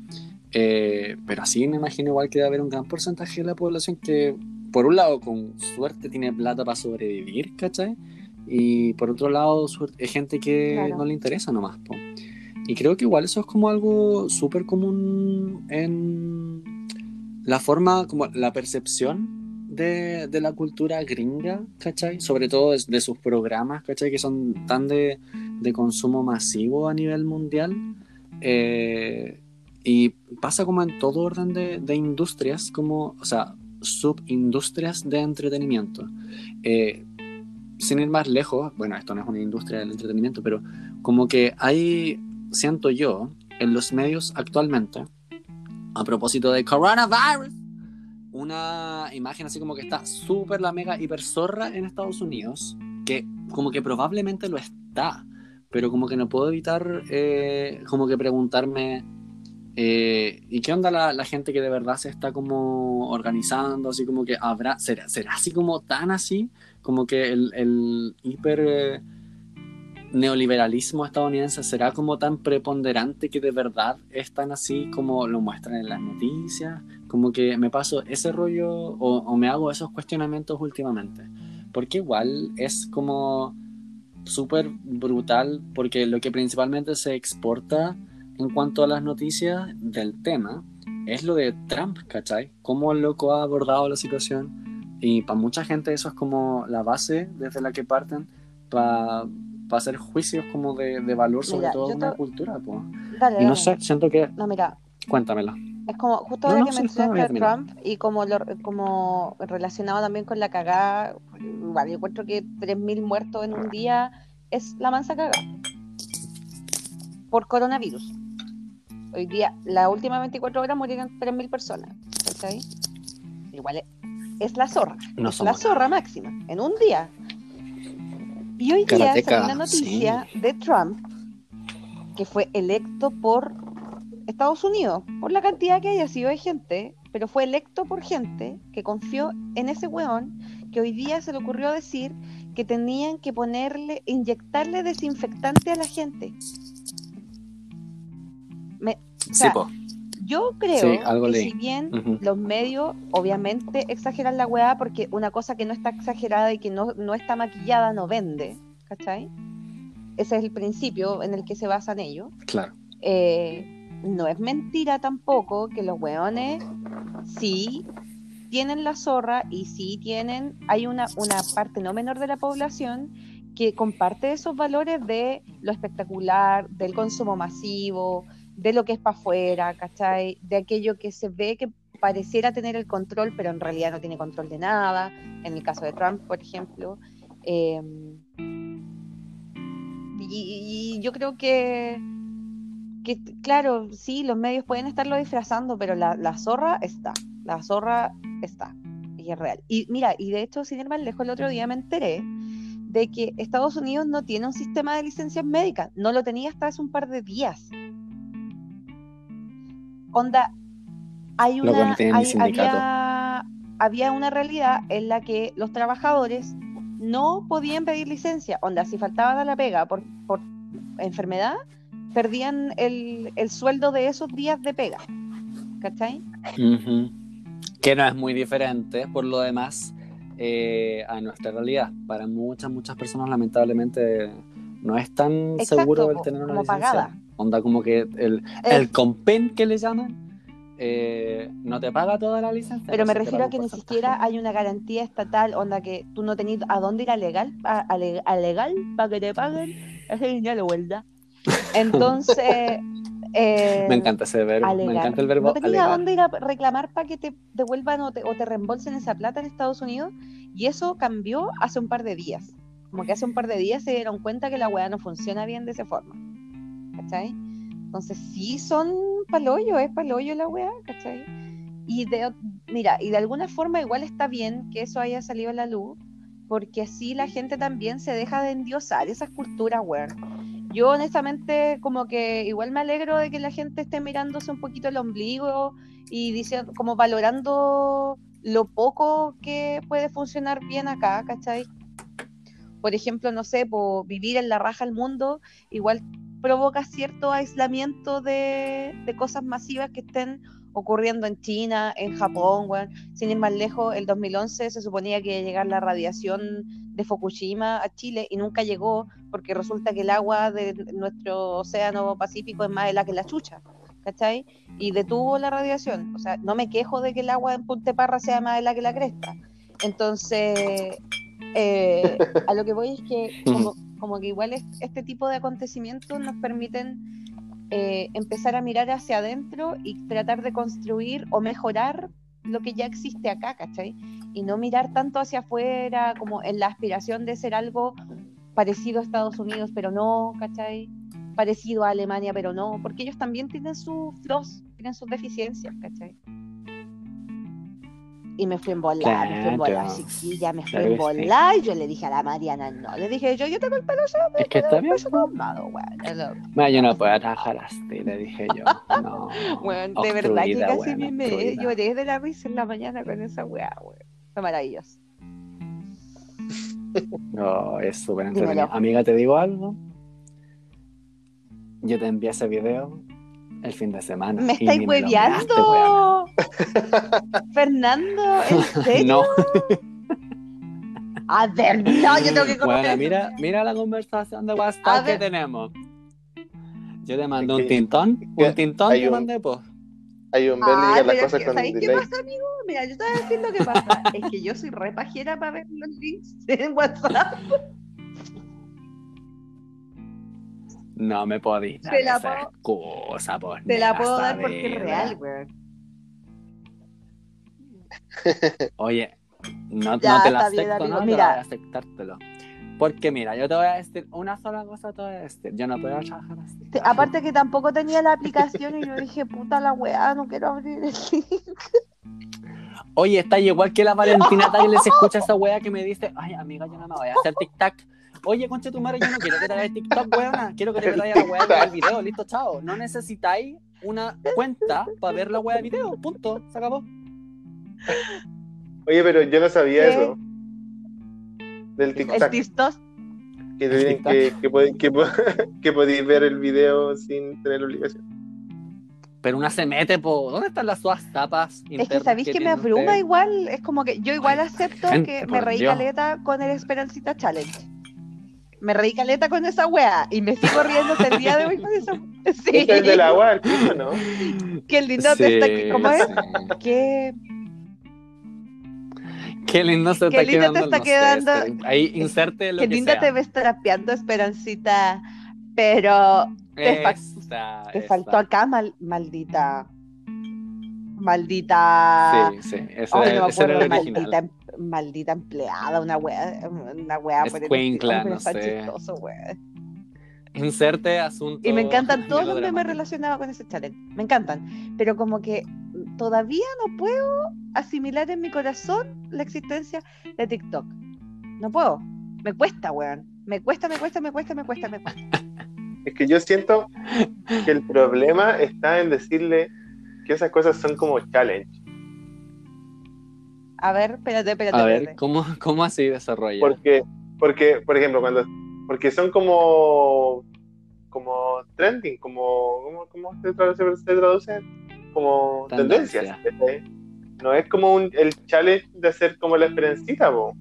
pero así me imagino igual que debe haber un gran porcentaje de la población que por un lado, con suerte tiene plata para sobrevivir, ¿cachai? Y por otro lado, es gente que Claro. no le interesa nomás, po. Y creo que igual eso es como algo súper común en la forma, como la percepción de, de la cultura gringa, ¿cachai? Sobre todo de, de sus programas, ¿cachai? Que son tan de, de consumo masivo a nivel mundial. Eh, y pasa como en todo orden de, industrias, como, o sea, subindustrias de entretenimiento. Eh, sin ir más lejos, bueno, esto no es una industria del entretenimiento, pero como que hay, siento yo, en los medios actualmente, a propósito de coronavirus, una imagen así como que está súper la mega hiper zorra en Estados Unidos, que como que probablemente lo está, pero como que no puedo evitar eh, como que preguntarme, eh, ¿y qué onda la, la gente que de verdad se está como organizando? Así como que habrá, ¿será, será así como tan así? Como que el, el hiper eh, neoliberalismo estadounidense será como tan preponderante que de verdad es tan así como lo muestran en las noticias. Como que me paso ese rollo o, o me hago esos cuestionamientos últimamente. Porque igual es como súper brutal porque lo que principalmente se exporta en cuanto a las noticias del tema es lo de Trump, ¿cachai? Cómo el loco ha abordado la situación y para mucha gente eso es como la base desde la que parten para hacer juicios como de, de valor sobre Mira, todo yo una te- cultura. po. Dale, Y no dale. sé, siento que... No, mira, Cuéntamelo. es como justo No, ahora no, que sí, mencionaste a Trump y como, lo, como relacionado también con la cagada, igual yo encuentro que 3.000 muertos en un día es la mansa cagada por coronavirus. Hoy día, las últimas 24 horas murieron 3.000 personas. ¿cachai? Igual es, es la zorra. No es la zorra máxima, en un día. Y hoy día Karateka, salió una noticia de Trump que fue electo por Estados Unidos, por la cantidad que haya sido de gente, pero fue electo por gente que confió en ese weón que hoy día se le ocurrió decir que tenían que ponerle, inyectarle desinfectante a la gente. Sea, po. Yo creo Sí, algo que leí. si bien los medios obviamente exageran la weá porque una cosa que no está exagerada y que no, no está maquillada no vende, ¿cachai? Ese es el principio en el que se basan ellos. Claro. Eh, no es mentira tampoco que los weones sí tienen la zorra y sí tienen, hay una, una parte no menor de la población que comparte esos valores de lo espectacular, del consumo masivo, de lo que es para afuera, ¿cachai? De aquello que se ve que pareciera tener el control, pero en realidad no tiene control de nada, en el caso de Trump, por ejemplo. Eh, y, yo creo que, que, claro, sí, los medios pueden estarlo disfrazando, pero la, la zorra está, la zorra está, y es real. Y mira, y de hecho, sin ir más lejos, el otro día me enteré de que Estados Unidos no tiene un sistema de licencias médicas, no lo tenía hasta hace un par de días. Onda, hay una, hay- había, había una realidad en la que los trabajadores no podían pedir licencia. Onda, si faltaban a la pega por, por enfermedad, perdían el, el sueldo de esos días de pega. ¿Cachai? Que no es muy diferente, por lo demás, eh, a nuestra realidad. Para muchas, muchas personas, lamentablemente, no es tan Exacto, seguro el tener una como licencia. pagada. Onda como que el, Eh, el compen que le llaman eh, no te paga toda la licencia. pero me refiero a que ni siquiera hay una garantía estatal, onda que tú no tenías a dónde ir a legal, a, a a legal para que te paguen ese dinero, ¿verdad? Entonces, eh, Me encanta ese verbo. Me alegar. encanta el verbo no tenías a alegar. dónde ir a reclamar para que te devuelvan o te, o te reembolsen esa plata en Estados Unidos y eso cambió hace un par de días. Como que hace un par de días se dieron cuenta que la weá no funciona bien de esa forma. ¿Cachai? Entonces sí son paloyo, es paloyo la weá, ¿cachai? Y de, mira, y de alguna forma igual está bien que eso haya salido a la luz, porque así la gente también se deja de endiosar esas culturas, weón. Yo honestamente como que igual me alegro de que la gente esté mirándose un poquito el ombligo y diciendo, como valorando lo poco que puede funcionar bien acá, ¿cachai? Por ejemplo, no sé, por vivir en la raja del mundo, igual provoca cierto aislamiento de, de cosas masivas que estén ocurriendo en China, en Japón. Sin ir más lejos, el 2011 se suponía que iba a llegar la radiación de Fukushima a Chile y nunca llegó porque resulta que el agua de nuestro océano Pacífico es más helada que la chucha, ¿cachai? Y detuvo la radiación. O sea, no me quejo de que el agua en Punta Parra sea más helada que la cresta. Entonces, eh, a lo que voy es que como, como que igual es- este tipo de acontecimientos nos permiten eh, empezar a mirar hacia adentro y tratar de construir o mejorar lo que ya existe acá, ¿cachai? Y no mirar tanto hacia afuera, como en la aspiración de ser algo parecido a Estados Unidos, pero no, ¿cachai? Parecido a Alemania, pero no, porque ellos también tienen sus flaws, tienen sus deficiencias, ¿cachai? Y me fui en volar, me fui en volar, Claro. chiquilla, me fui Claro en sí. volar, y yo le dije a la Mariana, no, le dije yo, yo tengo el pelo ya, Es que está bien. peso tomado, weón, lo- Ma, yo no puedo trabajar así, le dije yo. No. De verdad que casi weón, me, obstruida. lloré de la risa en la mañana con esa weá, weón. Fue maravilloso. No, es súper entretenido. Amiga, ¿te digo algo? Yo te envié ese video el fin de semana. Me estáis hueveando. Fernando, ¿en serio? No, A ver, no, yo tengo que bueno, mira, mira la conversación de WhatsApp que tenemos. Yo te mandé un que- tintón, que un tintón te mandé, pues. Hay un Ah, ver diga las pero es cosas que, con ¿sabéis qué pasa, amigo? Mira, yo te voy a decir lo que pasa. es que yo soy re pajera para ver los links en WhatsApp. No me podís dar Te la esa excusa, pues. Te la puedo dar porque es real, weón. Oye, no, Ya, no te la bien, acepto, no, Mira. pero voy a aceptártelo. Porque mira, yo te voy a decir una sola cosa, te voy a decir. Yo no puedo trabajar así. Te- Aparte que tampoco tenía la aplicación y yo dije, puta la weá, no quiero abrir el link. Oye, está igual que la Valentina Tagles escucha esa wea que me dice, ay amiga, yo no me voy a hacer TikTok. Oye, concha tu madre, yo no quiero que te hagas TikTok, weona. Quiero que te vayas a la wea del video, listo, chao. No necesitáis una cuenta para ver la wea de video, punto, se acabó. Oye, pero yo no sabía ¿Qué? eso. Del El TikTok. TikTok. Que, TikTok. que, que, pod- que, po- que podéis ver el video sin tener obligación. Pero una se mete, po. ¿Dónde están las suas tapas? Es que sabéis que me tienen abruma ustedes? igual, es como que yo igual acepto gente, que me reí Dios. caleta con el Esperancita Challenge. Me reí caleta con esa wea y me sigo riendo hasta el día de hoy con eso. Sí. Este es del agua, el piso, ¿no? Qué lindo te está Sí, ¿Cómo es? sí. Qué Qué lindo se Qué está lindo te está quedando- ahí inserte lo Qué que linda sea. te ves trapeando, Esperancita. Pero te fa- Esa, te esa. faltó acá, mal- maldita. Maldita. Sí, sí, ese, Ay, no era el acuerdo, original. maldita, maldita empleada, una wea, una wea por el Escuincla, estilo, pero no sé. chistoso, wea. Inserte asunto. Y me encantan todos los memes relacionados con ese challenge. Me encantan. Pero como que todavía no puedo asimilar en mi corazón la existencia de TikTok. No puedo. Me cuesta, weón. Me cuesta, me cuesta, me cuesta, me cuesta, me cuesta. Es que yo siento que el problema está en decirle que esas cosas son como challenge. A ver, espérate, espérate. A ver, espérate. ¿cómo, cómo así desarrolla? Porque, porque, por ejemplo, cuando, porque son como, como trending, como, ¿cómo, cómo se traduce? Se traduce? Como Tendencia. tendencias. No es como un, el challenge de hacer como la esperancita, po.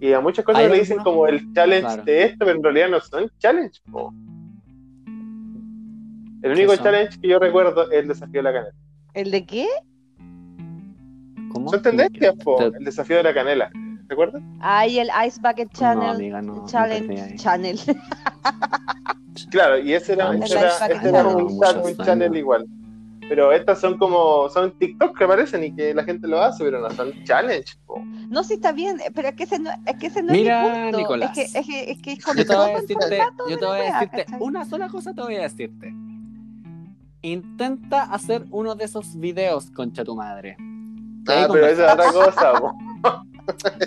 Y a muchas cosas le dicen como el challenge Claro. de esto, pero en realidad no son challenge, po. El único challenge que yo recuerdo es el desafío de la canela. ¿El de qué? ¿Cómo? Son tendencias, po. El desafío de la canela. ¿Recuerdas? Ay, el Ice Bucket Channel. No, amiga, no. Challenge. Channel. Claro, y ese era, ese era, ese era un, chat- un channel igual. Pero estas son como, son TikTok que aparecen y que la gente lo hace, pero no son challenge. po. No, sí está bien, pero es que ese no es, que ese no Mira, es mi punto. Nicolás. Es que es, que, es, que es Yo te voy a decirte, yo te voy a decirte una sola cosa te voy a decirte. Intenta hacer uno de esos videos, concha tu madre. Ah, pero esa es otra cosa. po.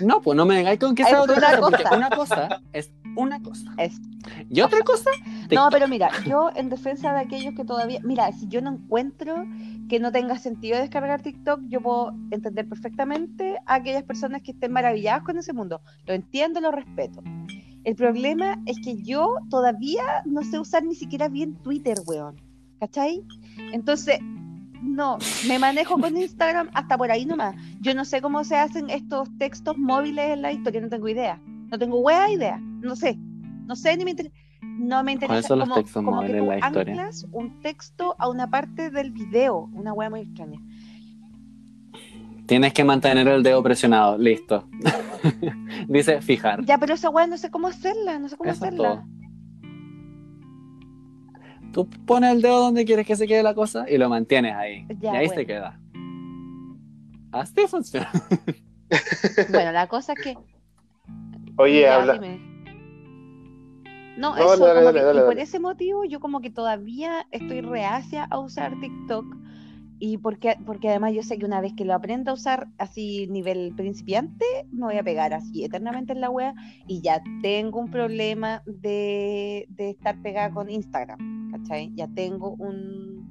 No, pues no me vengáis con que Es sea otra una cosa, porque cosa. una cosa es una cosa. Es Y otra cosa, No, pero mira, yo en defensa de aquellos que todavía, mira, si yo no encuentro que no tenga sentido descargar TikTok, yo puedo entender perfectamente a aquellas personas que estén maravilladas con ese mundo. Lo entiendo, lo respeto. El problema es que yo todavía no sé usar ni siquiera bien Twitter, weón. ¿Cachai? Entonces, no, me manejo con Instagram hasta por ahí nomás. Yo no sé cómo se hacen estos textos móviles en la historia, no tengo idea. No tengo hueá idea, no sé. No sé ni me interesa. No me interesa. ¿Cuáles son los como, textos como que móviles en la historia? anclas un texto a una parte del video, una hueá muy extraña. Tienes que mantener el dedo presionado, listo. Dice fijar. Ya, pero esa hueá no sé cómo hacerla, no sé cómo Eso hacerla. todo. Tú pones el dedo donde quieres que se quede la cosa y lo mantienes ahí. Ya, y ahí bueno. se queda. Así funciona. Bueno, la cosa es que Oye, Ya, habla. dime. No, No, eso, dale, como dale, que- dale, y por ese motivo yo como que todavía estoy reacia a usar TikTok y porque, porque además yo sé que una vez que lo aprenda a usar así nivel principiante, me voy a pegar así eternamente en la web y ya tengo un problema de, de estar pegada con Instagram, ¿cachai? Ya tengo un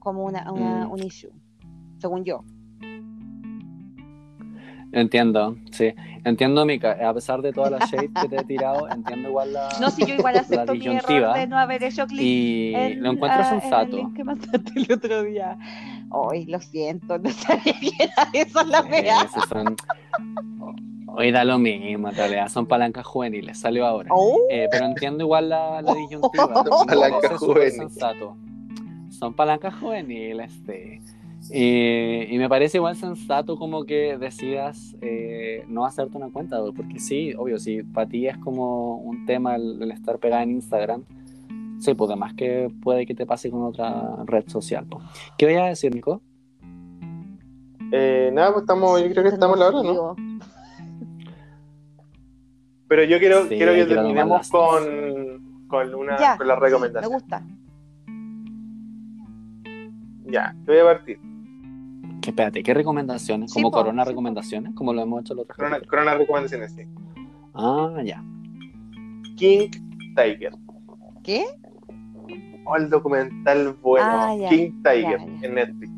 como una, una- Mm. un issue, según yo. Entiendo, sí. Entiendo, Mika. A pesar de toda la shade que te he tirado, entiendo igual la. No, si yo igual acepto mi error disyuntiva. de no haber hecho clic Y en- lo encuentro ah, en el sensato. link que mandaste el otro día. Ay, lo siento, no sabía que era eso la esos son- Hoy da lo mismo, en realidad. Son palancas juveniles. Salió ahora. Oh, Eh, pero entiendo igual la, la disyuntiva. Son palancas juveniles. sensato. Son palancas juveniles, sí. Y, y me parece igual sensato como que decidas eh, no hacerte una cuenta, porque sí, obvio, si para ti es como un tema el, el estar pegada en Instagram, sí, pues además que puede que te pase con otra red social. ¿Qué voy a decir, Nico? Eh, nada, pues estamos, yo creo que estamos a la hora, ¿no? Pero yo quiero, Sí, quiero que quiero terminemos con, con, una, Ya, con la sí, me recomendación. gusta. Ya, te voy a partir. Espérate, ¿qué recomendaciones? ¿Como corona sí, recomendaciones? Como lo hemos hecho el otro Corona, corona recomendaciones, sí. Ah, ya. King Tiger. ¿Qué? Oh, el documental bueno. Ah, ya, King Tiger ya, ya. en Netflix.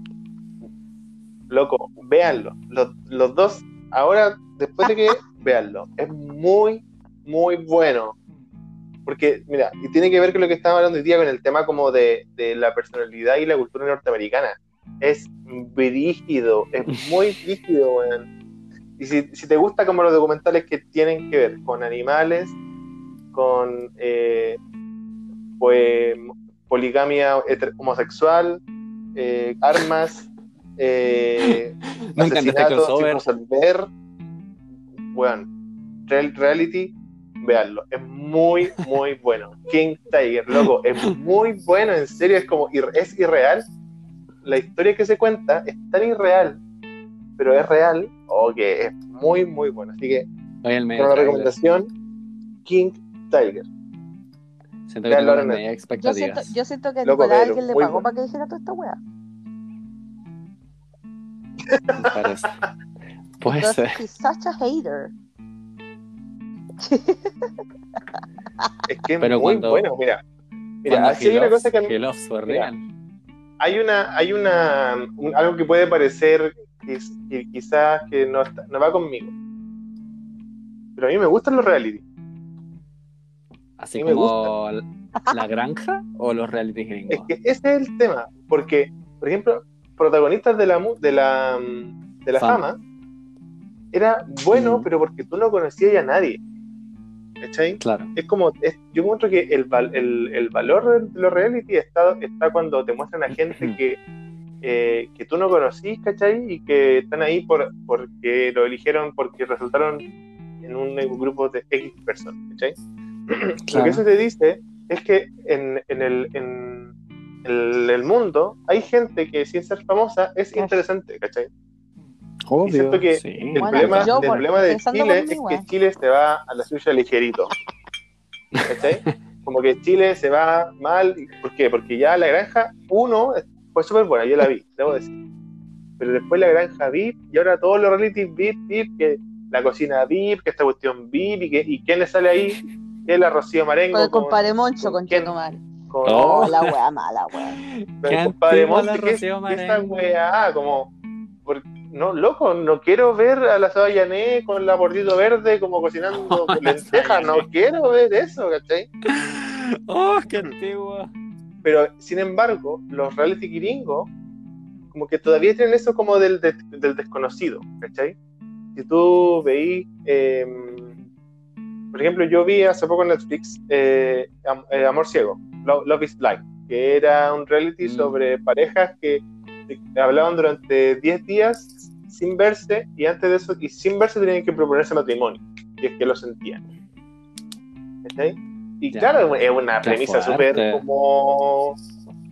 Loco, véanlo. Los, los dos, ahora, después de que véanlo. Es muy, muy bueno. Porque, mira, y tiene que ver con lo que estábamos hablando hoy día, con el tema como de, de la personalidad y la cultura norteamericana. Es brígido, es muy brígido, weón. Y si, si te gusta como los documentales que tienen que ver con animales, con eh, pues, poligamia homosexual, eh, armas, eh, Me asesinatos resolver, weón, real- reality, veanlo, es muy, muy bueno. King Tiger, loco, es muy bueno, en serio, es como, ir- es irreal. La historia que se cuenta es tan irreal, pero es real, o que es muy, muy bueno. Así que, una recomendación, King Tiger. Siento que tengo media Yo siento, expectativas. yo siento que a Loco, Nicolás alguien le pagó bueno. para que dijera toda esta wea. me parece. Puede ser. he's such a hater. Es que es Pero muy cuando- bueno, mira. Mira, así hay una cosa que a mí- Mira. Hay una, hay una, un- algo que puede parecer que, que quizás que no, está- no va conmigo. Pero a mí me gustan los reality. Así como la granja o los reality Es gringos. que ese es el tema, porque, por ejemplo, protagonistas de la, de la, de la Fama. fama, era bueno, Mm. pero porque tú no conocías a nadie. ¿Cachai? Claro. Es como, es- yo encuentro que el, val- el, el valor de los reality está, está cuando te muestran a gente que, eh, que tú no conocís, ¿cachai? Y que están ahí por, porque lo eligieron, porque resultaron en un grupo de X personas, ¿cachai? Lo que eso te dice es que en, en el, en el, el mundo hay gente que sin ser famosa es interesante, ¿cachai? Obvio. siento que sí. El, Bueno, problema, yo el por- problema de Chile es que weón. Chile se va a la suya ligerito. ¿Cachai? Como que Chile se va mal. ¿Por qué? Porque ya la granja 1 fue súper buena, yo la vi, debo decir. Pero después la granja VIP y ahora todos los reality VIP, VIP, que la cocina VIP, que esta cuestión VIP y, que, y quién le sale ahí, que es la Rocío Marengo. Con el compadre Moncho, con quién? Chetumal. con- Oh. Oh, la wea mala, wea. con Qué el compadre la que es esa Marengo. weá, como, por- no, loco, no quiero ver a la Saba Yané con la bordito verde como cocinando lentejas, no quiero ver eso, ¿cachai? ¡Oh, qué antigua! Pero, sin embargo, los reality gringos, como que todavía tienen eso como del, de- del desconocido, ¿cachai? Si tú veís, eh, por ejemplo, yo vi hace poco en Netflix eh, eh, Amor Ciego, Lo- Love is Blind, que era un reality Mm. sobre parejas que que hablaban durante 10 días sin verse y antes de eso, y sin verse tenían que proponerse matrimonio, y es que lo sentían. Y Ya. claro, es una premisa súper como,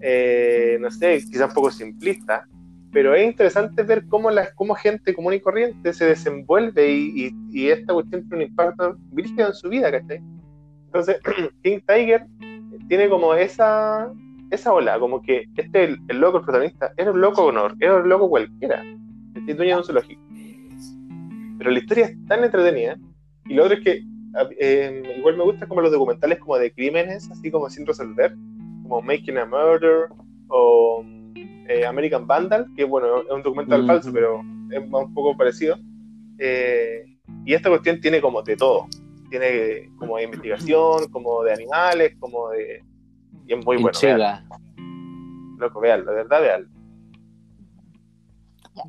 eh, no sé, quizá un poco simplista, pero es interesante ver cómo, la, cómo gente común y corriente se desenvuelve y, y- y esta cuestión tiene un impacto brígido en su vida, ¿cachai? Entonces, King Tiger tiene como esa, esa ola, como que este, el, el loco, el protagonista, era un loco honor, era un loco cualquiera, el dueño de un zoológico. Pero la historia es tan entretenida, y lo otro es que eh, igual me gusta como los documentales como de crímenes, así como sin resolver, como Making a Murder o eh, American Vandal, que bueno, es un documental Ujú. falso, pero es un poco parecido. Eh, y esta cuestión tiene como de todo. Tiene como de investigación, como de animales, como de... Y es muy En bueno, loco, véanlo, de verdad, véanlo.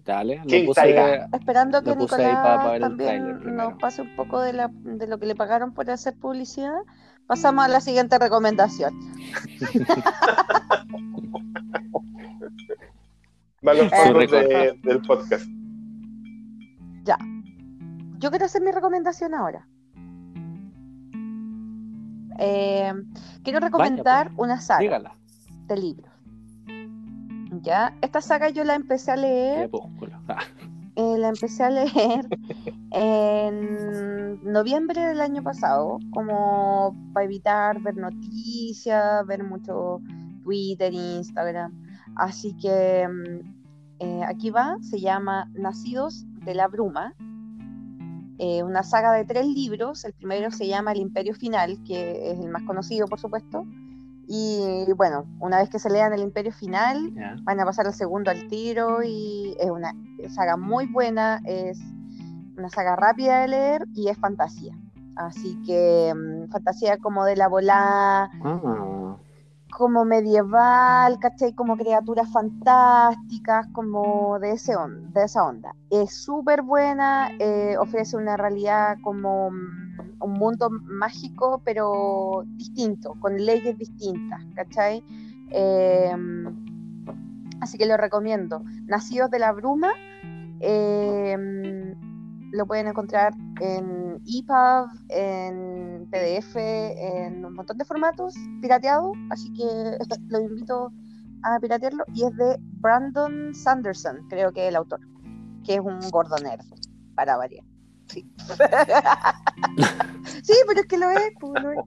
Dale, lo puse. Esperando que Nicolás también nos pase un poco de, la, de lo que le pagaron por hacer publicidad, pasamos a la siguiente recomendación. Va a los Eh, fondos Su de- del podcast. Ya. Yo quiero hacer mi recomendación ahora. Eh, quiero recomendar una saga Dígala. de libros. Ya, esta saga yo la empecé a leer. Ah, Eh, la empecé a leer en noviembre del año pasado, como para evitar ver noticias, ver mucho Twitter, Instagram. Así que mm, eh, aquí va, se llama Nacidos de la Bruma, eh, una saga de tres libros. El primero se llama El Imperio Final, que es el más conocido, por supuesto. Y bueno, una vez que se lean El Imperio Final, van a pasar al segundo al tiro y es una saga muy buena, es una saga rápida de leer y es fantasía. Así que mm, fantasía como de la volada, Ah, como medieval, ¿cachai? Como criaturas fantásticas, como de, ese on- de esa onda. Es súper buena, eh, ofrece una realidad como mm, un mundo mágico, pero distinto, con leyes distintas, ¿cachai? Eh, así que lo recomiendo. Nacidos de la Bruma, eh, lo pueden encontrar en EPUB, en PDF, en un montón de formatos pirateado, así que los invito a piratearlo. Y es de Brandon Sanderson, creo que es el autor, que es un gordo nerd, para variar. Sí. sí, pero es que lo es, pues, lo es.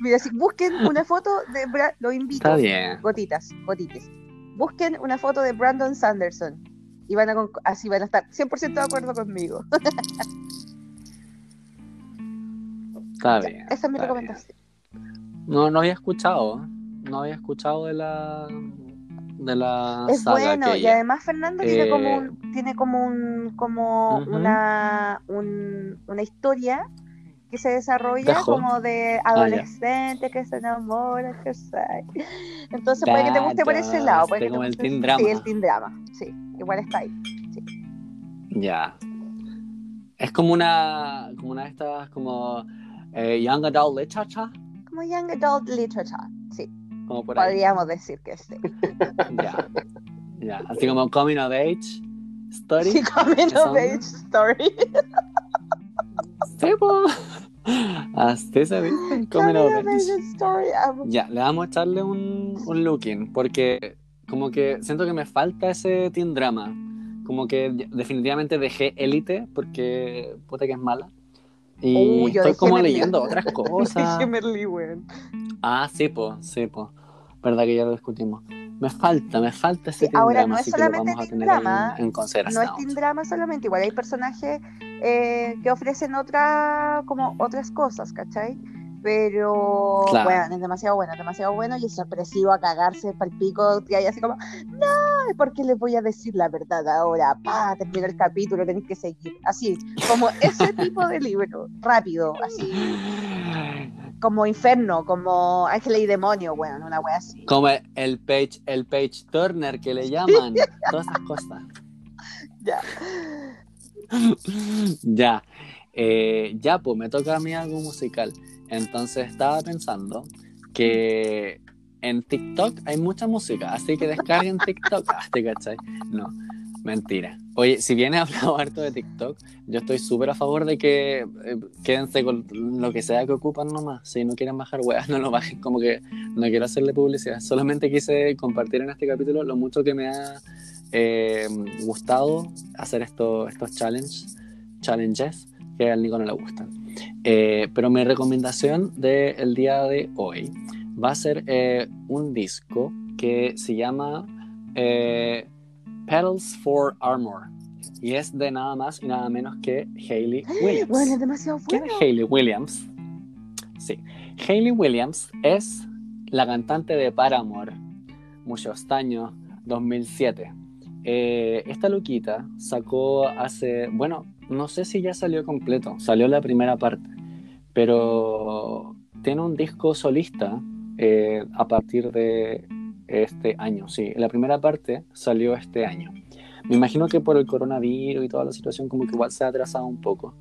Mira, si busquen una foto de Bra- lo invito. está bien. Gotitas, gotites. Busquen una foto de Brandon Sanderson y van a con- así van a estar 100% de acuerdo conmigo. Está Ya, bien. Esa es mi recomendación. bien. No, no había escuchado. No había escuchado de la. De la Es saga bueno y además Fernando tiene como Eh, un, tiene como un como una un- una historia que se desarrolla Dejó. como de Ah, ya. adolescentes que se enamoran, que se- Entonces puede que te guste por ese lado, puede que te el teen drama. Sí, el teen drama, sí, igual está ahí. Ya. Es como una. Como una de estas. Como. eh, Young Adult Literature. Como young adult literature, sí, Como por ahí. podríamos decir que sí. Ya. Ya. Así como Coming of Age Story. Sí, coming ¿Esa of age story. Sí. Así se dice. Coming of Age. story. Ya, le vamos a echarle un, un looking, porque como que siento que me falta ese teen drama. Como que definitivamente dejé Élite, porque puta que es mala. Y estoy como leyendo otras cosas. Ah, sí, pues, sí, pues. Verdad que ya lo discutimos. Me falta, me falta ese Sí, teen ahora drama, no es solamente teen drama, en No consideración. es teen drama solamente, igual hay personajes eh, que ofrecen otra, como otras cosas, ¿cachai? Pero Claro. bueno, es demasiado bueno, es demasiado bueno y es sorpresivo a cagarse para el pico, que hay así como, no, ay, porque les voy a decir la verdad ahora, pa, termina el capítulo, tenéis que seguir. Así, como ese tipo de libro, rápido, así, como Inferno, como Ángel y Demonio, bueno, una wea así. Como el page, el page turner que le llaman, todas esas cosas. Ya. ya. Eh, ya, pues me toca a mí algo musical. Entonces estaba pensando que en TikTok hay mucha música, así que descarguen TikTok. Ah, ¿te cachai? No, mentira. Oye, si viene hablado harto de TikTok, yo estoy súper a favor de que eh, quédense con lo que sea que ocupan nomás. Si no quieren bajar weas, no lo bajen. Como que no quiero hacerle publicidad. Solamente quise compartir en este capítulo lo mucho que me ha eh, gustado hacer estos estos challenges, challenges que al Nico no le gustan. Eh, pero mi recomendación del día de hoy va a ser eh, un disco que se llama eh, Pedals for Armor y es de nada más y nada menos que Hayley Williams. Bueno, es demasiado ¿Quién bueno. es Hayley Williams? Sí, Hayley Williams es la cantante de Paramore, muchos años, 2007. Eh, esta loquita sacó hace, bueno, no sé si ya salió completo, salió la primera parte, pero tiene un disco solista eh, a partir de este año, sí, la primera parte salió este año. Me imagino que por el coronavirus y toda la situación como que igual se ha atrasado un poco,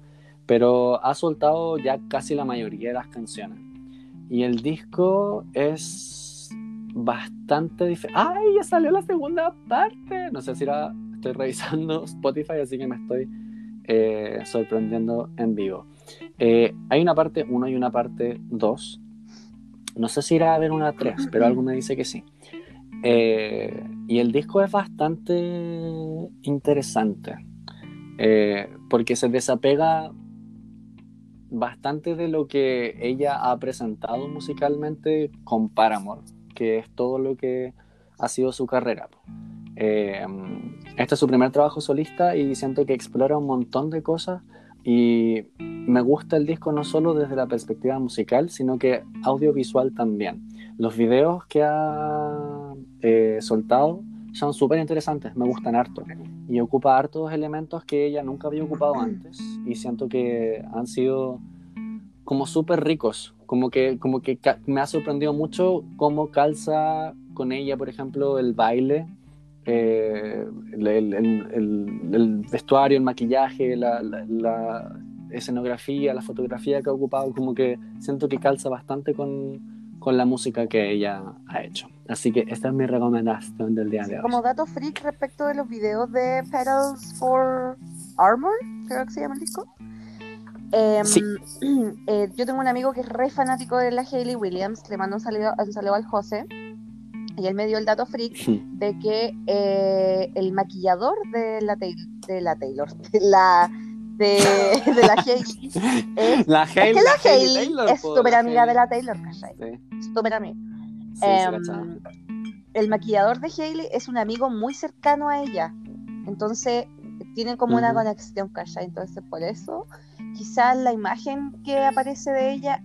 pero ha soltado ya casi la mayoría de las canciones. Y el disco es bastante diferente. ¡Ay! Ya salió la segunda parte. No sé si era. Estoy revisando Spotify, así que me estoy eh, sorprendiendo en vivo. Eh, hay una parte 1 y una parte 2. No sé si irá a haber una 3, pero algo me dice que sí. Eh, y el disco es bastante interesante. porque se desapega bastante de lo que ella ha presentado musicalmente con Paramore, que es todo lo que ha sido su carrera. Eh, este es su primer trabajo solista y siento que explora un montón de cosas y me gusta el disco no solo desde la perspectiva musical, sino que audiovisual también. Los videos que ha eh, soltado son súper interesantes, me gustan harto y ocupa hartos elementos que ella nunca había ocupado antes y siento que han sido como súper ricos, como que, como que me ha sorprendido mucho cómo calza con ella, por ejemplo, el baile, eh, el, el- el- el- vestuario, el maquillaje, la, la- la escenografía, la fotografía que ha ocupado, como que siento que calza bastante con, con la música que ella ha hecho. Así que esta es mi recomendación del día de hoy. Como dato freak respecto de los videos de Pedals for Armor, creo que se llama el disco. Em, Sí. eh, yo tengo un amigo que es re fanático de la Hayley Williams, le mando un saludo, un saludo al José, y él me dio el dato freak de que eh, el maquillador de la, Taylor, de la Taylor, de la, de, de la Hayley, es, La es que Hailey, la la Hailey Hayley Taylor, es po, súper amiga de Hailey. la Taylor, ¿cachai? Sí, Súper amiga. sí, Em, el maquillador de Hailey es un amigo muy cercano a ella. Entonces, tienen como una conexión, ¿cachai? Entonces, por eso, quizás la imagen que aparece de ella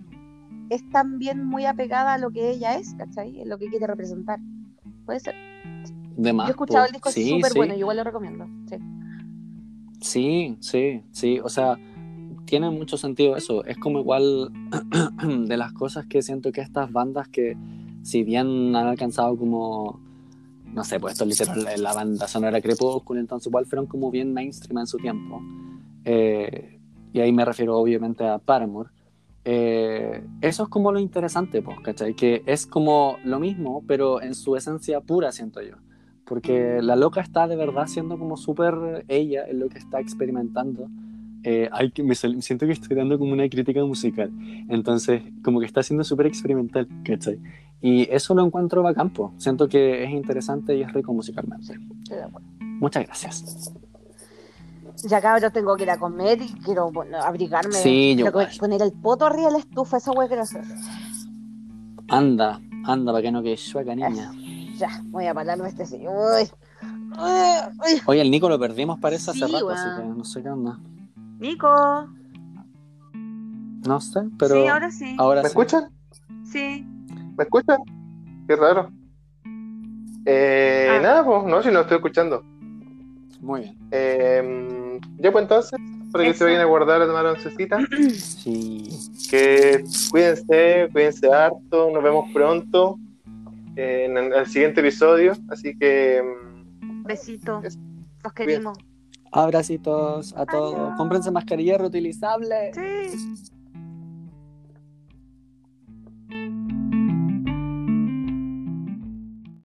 es también muy apegada a lo que ella es, ¿cachai? Es lo que quiere representar. Puede ser. De más, Yo he escuchado po. el disco, es Sí, súper sí. bueno, yo igual lo recomiendo. Sí. Sí, sí, sí, o sea, tiene mucho sentido eso. Es como igual de las cosas que siento que estas bandas que, si bien han alcanzado como, no sé, pues esto lo hicieron la, la banda sonora Crepúsculo, entonces igual fueron como bien mainstream en su tiempo. Eh, y ahí me refiero obviamente a Paramore. Eh, eso es como lo interesante, pues, ¿cachai? Que es como lo mismo, pero en su esencia pura, siento yo porque la loca está de verdad siendo como súper ella en lo que está experimentando. Eh, ay, que me siento que estoy dando como una crítica musical. Entonces, como que está siendo súper experimental, ¿cachai? Y eso lo encuentro bacán, po. Siento que es interesante y es rico musicalmente. Muchas gracias. Ya cabrón, tengo que ir a comer y quiero bueno, abrigarme. Sí, yo Quiero poner el poto arriba de la estufa, esa hueá quiero hacer. Anda, anda, para que no quede chueca, niña. Ya, voy a pararme este sí. Uy. Uy, uy. Oye, el Nico lo perdimos parece hace Sí, rato, así que no sé qué onda. Nico. No sé, pero sí, ahora sí. ahora ¿Me sí. escuchan? Sí. ¿Me escuchan? Qué raro. Eh, Ah. Nada, pues, no, si no estoy escuchando. Muy bien. Eh, ya pues entonces, para que Eso. se vayan a guardar a tomar oncecita. Sí. Que cuídense, cuídense harto, nos vemos pronto eh, en el, siguiente episodio. Así que mm, Besito. Es- Los queremos. Abracitos a todos. Adiós. Cómprense mascarilla reutilizable. Sí.